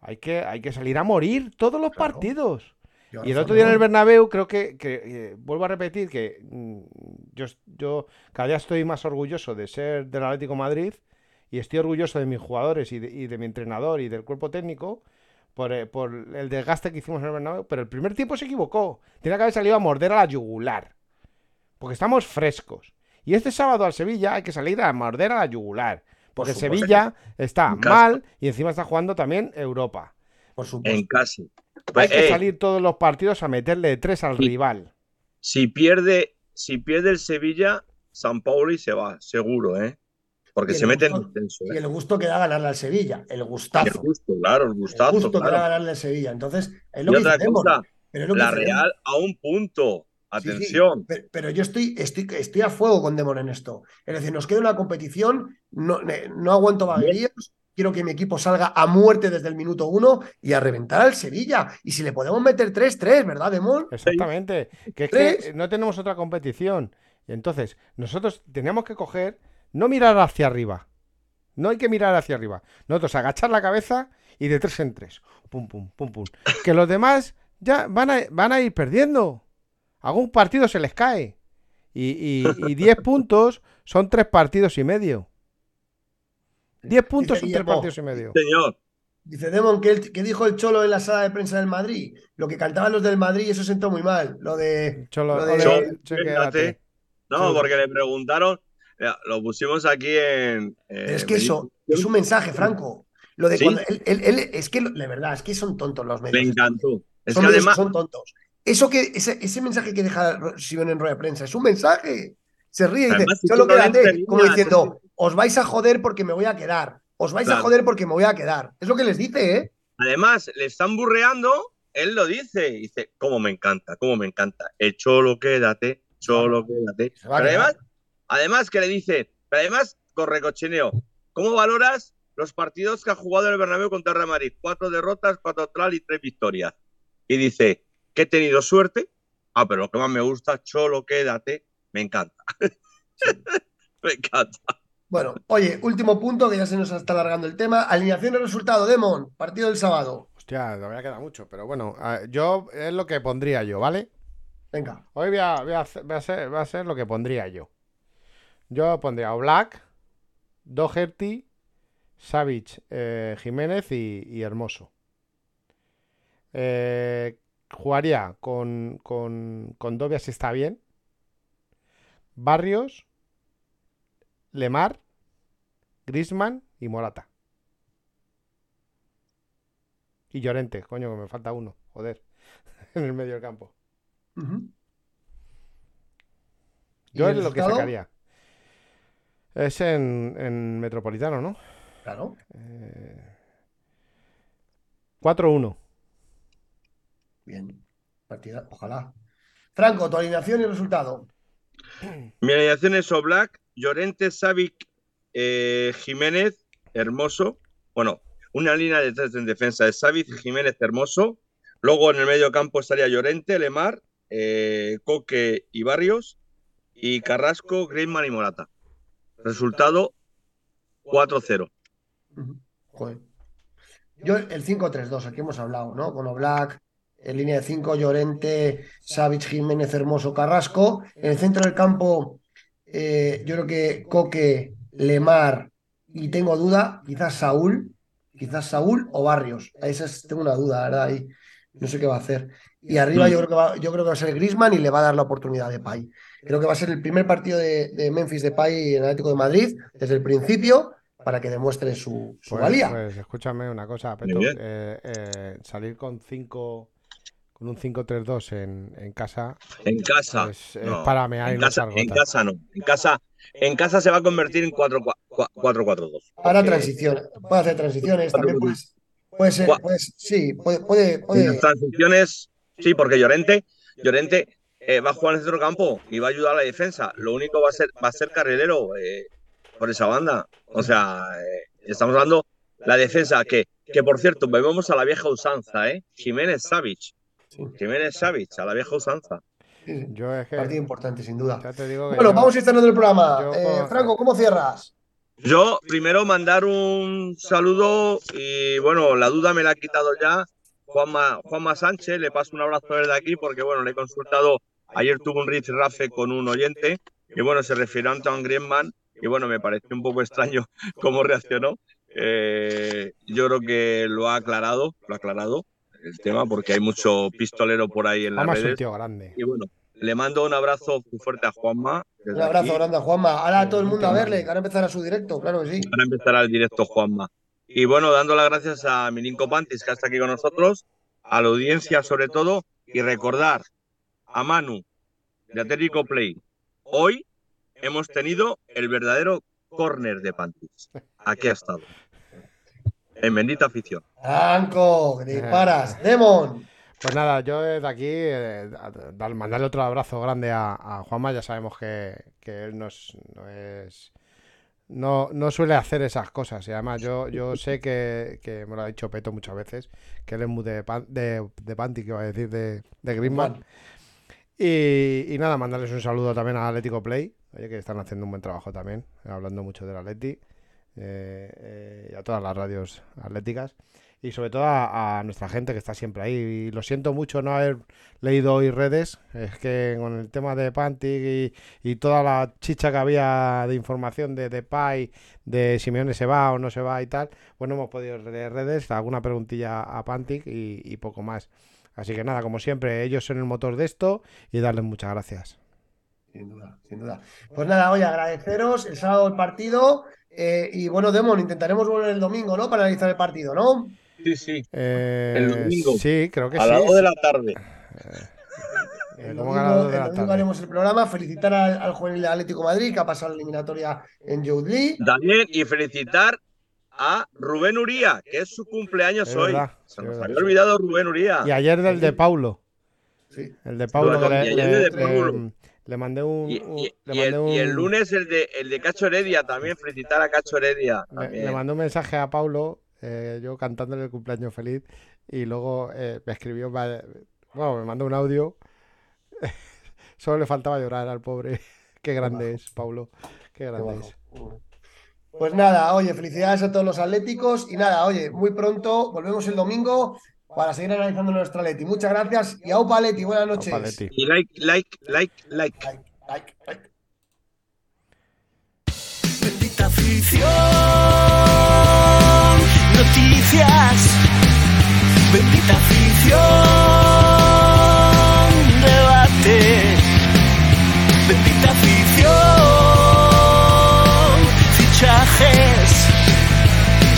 Hay que, hay que salir a morir todos los Claro. partidos. Yo Y el otro día en el Bernabéu creo que, que, eh, vuelvo a repetir que mm, yo, yo cada día estoy más orgulloso de ser del Atlético de Madrid y estoy orgulloso de mis jugadores y de, y de mi entrenador y del cuerpo técnico por, eh, por el desgaste que hicimos en el Bernabéu. Pero el primer tiempo se equivocó. Tenía que haber salido a morder a la yugular. Porque estamos frescos. Y este sábado al Sevilla hay que salir a morder a la yugular. Por Porque. Sevilla está mal y encima está jugando también Europa. Por supuesto. En casa. Hay que eh, salir todos los partidos a meterle tres al rival. si pierde, si pierde el Sevilla, San Pauli se va, seguro, ¿eh? Porque se el mete en gusto- descenso, Y ¿eh? el gusto que da ganarle al Sevilla, el El gustazo. gusto, claro, el El gustazo, gusto que da ganarle al Sevilla. Entonces, es lo Y que otra dice Demon, cosa, pero es lo que la. Real a un punto. Sí, sí, Atención. pe- pero, yo estoy, estoy, estoy a fuego con Demon en esto. Es decir, nos queda una competición, no, no aguanto vaguerías, quiero que mi equipo salga a muerte desde el minuto uno y a reventar al Sevilla. Y si le podemos meter 3-3, ¿verdad, Demon? Exactamente. Que es que no tenemos otra competición. Entonces, nosotros tenemos que coger, no mirar hacia arriba. No hay que mirar hacia arriba. Nosotros agachar la cabeza y de tres en tres. Pum, pum, pum, pum. Que los demás ya van a, van a ir perdiendo. Algún partido se les cae. Y, y, y 10 puntos son tres partidos y medio. 10 puntos Dice son tres partidos y medio. Señor, Dice Demon que, el- que dijo el Cholo en la sala de prensa del Madrid. Lo que cantaban los del Madrid, eso sentó muy mal. Lo de. Cholo, lo de- ole, no, porque le preguntaron, mira, lo pusimos aquí en. Pero es eh, que eso es un mensaje, Franco. Lo de Sí. cuando él, él- él- es que, la verdad, es que son tontos los Me medios. encantó. Es son que además, son tontos. Eso que, ese, ese mensaje que deja Simón en rueda de prensa es un mensaje. Se ríe y dice, solo no quédate, como diciendo, os vais a joder porque me voy a quedar. Os vais a joder porque me voy a quedar. Es lo que les dice, ¿eh? además, le están burreando, él lo dice. Dice, cómo me encanta, cómo me encanta. El cholo, quédate, cholo, quédate. Pero además, además que le dice, pero además, con recochineo, ¿cómo valoras los partidos que ha jugado en el Bernabéu contra Real Madrid? Cuatro derrotas, cuatro tral y tres victorias. Y dice, que he tenido suerte. Ah, pero lo que más me gusta, cholo, quédate, me encanta. me encanta. Bueno, oye, último punto que ya se nos está alargando el tema. Alineación y resultado, Demon, partido del sábado. Hostia, todavía queda mucho, pero bueno, yo es lo que pondría yo, ¿vale? Venga. Hoy voy a, voy a hacer- voy a ser, va a ser lo que pondría yo. Yo pondría a Black, Doherty, Savage, eh, Jiménez y, y Hermoso. Eh, jugaría con, con, con Dobia si está bien. Barrios, Lemar, Grisman y Morata. Y Llorente, coño, que me falta uno, joder, en el medio del campo. Ujú. ¿Y Yo es lo que sacaría. Es en, en Metropolitano, ¿no? Claro. Eh, 4-1. Bien. Partida, ojalá. Franco, tu alineación y resultado. Mi alineación es Oblak, Llorente, Savic, eh, Jiménez, Hermoso. Bueno, una línea de tres en defensa de Savic, Jiménez, Hermoso. Luego en el medio campo estaría Llorente, Lemar, eh, Coque y Barrios. Y Carrasco, Griezmann y Morata. Resultado 4-0. Ujú. Joder. Yo el 5-3-2, aquí hemos hablado, ¿no? Con Oblak, en línea de 5, Llorente, Savic, Jiménez, Hermoso, Carrasco. En el centro del campo, eh, yo creo que Coque, Lemar y tengo duda, quizás Saúl, quizás Saúl o Barrios. A esas tengo una duda, ¿verdad? Ahí no sé qué va a hacer. Y arriba Mm. yo creo que va, yo creo que va a ser Griezmann y le va a dar la oportunidad de Pay. Creo que va a ser el primer partido de, de Memphis de Pay en Atlético de Madrid desde el principio para que demuestre su, su Pues, valía. pues escúchame una cosa, Peto. eh, eh, salir con cinco con un 5-3-2 en, en casa, En casa. pues es no. para mear en, casa en casa no. En casa, en casa se va a convertir en 4-4-2. Ahora porque transiciones. Puede hacer transiciones. También puede, puede ser. Puede, sí, puede. puede, puede- las transiciones, sí, porque Llorente, Llorente eh, va a jugar en el centro campo y va a ayudar a la defensa. Lo único va a ser, va a ser carrilero eh, por esa banda. O sea, eh, estamos hablando la defensa que, que por cierto, volvemos a la vieja usanza, ¿eh? Jiménez Savich. Sí. Jiménez Savich, a la vieja usanza. Yo es que Partido importante, sin duda. ya te digo que Bueno, yo- vamos a ir cerrando el programa. yo Eh, Franco, ¿cómo cierras? Yo primero mandar un saludo y bueno, la duda me la ha quitado ya Juanma, Juanma Sánchez, le paso un abrazo desde aquí porque bueno, le he consultado, ayer tuvo un rifirrafe con un oyente y bueno, se refirió a Antoine Griezmann y bueno, me pareció un poco extraño cómo reaccionó. Eh, yo creo que lo ha aclarado, lo ha aclarado el tema porque hay mucho pistolero por ahí en las Juanma es un redes tío grande. y bueno, le mando un abrazo muy fuerte a Juanma. Un abrazo aquí. grande a Juanma. Ahora todo el mundo a verle, que ahora empezará su directo, claro que sí. Ahora empezará el directo Juanma. Y bueno, dando las gracias a Milinko Pantis, que está aquí con nosotros, a la audiencia sobre todo, y recordar a Manu de Atlético Play. Hoy hemos tenido el verdadero córner de Pantis. Aquí ha estado. En bendita afición. Te disparas. Demon. Pues nada, yo desde aquí eh, mandarle otro abrazo grande a, a Juanma. Ya sabemos que, que él no es, no es- no, no suele hacer esas cosas. Y además yo, yo sé que, que me lo ha dicho Peto muchas veces, que él es muy de, pan- de, de Panty, que iba a decir, de, de Griezmann. Y, y nada, mandarles un saludo también a Atlético Play, oye, que están haciendo un buen trabajo también, hablando mucho del Atleti, eh, eh, y a todas las radios atléticas, y sobre todo a, nuestra gente que está siempre ahí. Y lo siento mucho no haber leído hoy redes, es que con el tema de Pantic y, toda la chicha que había de información de Depay, de Simeone se va o no se va y tal, pues no hemos podido leer redes, alguna preguntilla a Pantic y poco más. Así que nada, como siempre, ellos son el motor de esto y darles muchas gracias. Sin duda, sin duda. Pues nada, oye, agradeceros el sábado el partido. eh, y bueno, Demon, intentaremos volver el domingo, ¿no? Para analizar el partido, ¿no? Sí, sí. Eh, El domingo. Sí, creo que A sí. las 2 de la tarde. Eh, El ¿cómo que a domingo, las dos de el domingo haremos el programa. Felicitar al, al juvenil de Atlético Madrid que ha pasado la eliminatoria en Youth League. También y felicitar a Rubén Uría, que es su cumpleaños Es hoy. verdad, Se nos había olvidado Rubén Uría. Y ayer del de Paulo. Sí. El de Paulo le, y ayer le- de le- Paulo. le mandé un. Y, un- y- le y el, y el un- lunes el de, el de Cacho Heredia también, felicitar a Cacho Heredia. Le, también. le mandé un mensaje a Paulo, eh, yo cantándole el cumpleaños feliz, y luego eh, me escribió, bueno, me mandó un audio. Solo le faltaba llorar al pobre. Qué grande es, Paulo. Qué grande es. Pues nada, oye, felicidades a todos los atléticos y nada, oye, muy pronto volvemos el domingo para seguir analizando nuestro Atleti. Muchas gracias y aupa Leti, buenas noches. Opa, Leti. Y like, like, like, like. Like, like, like. Bendita afición, noticias. Bendita afición, debate. Bendita afición, fichajes.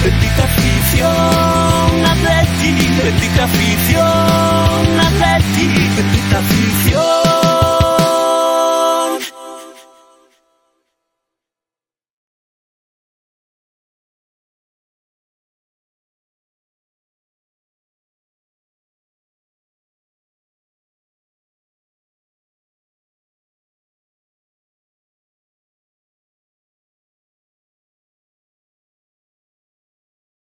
Bendita afición, Atleti. Bendita afición, Atleti. Bendita afición.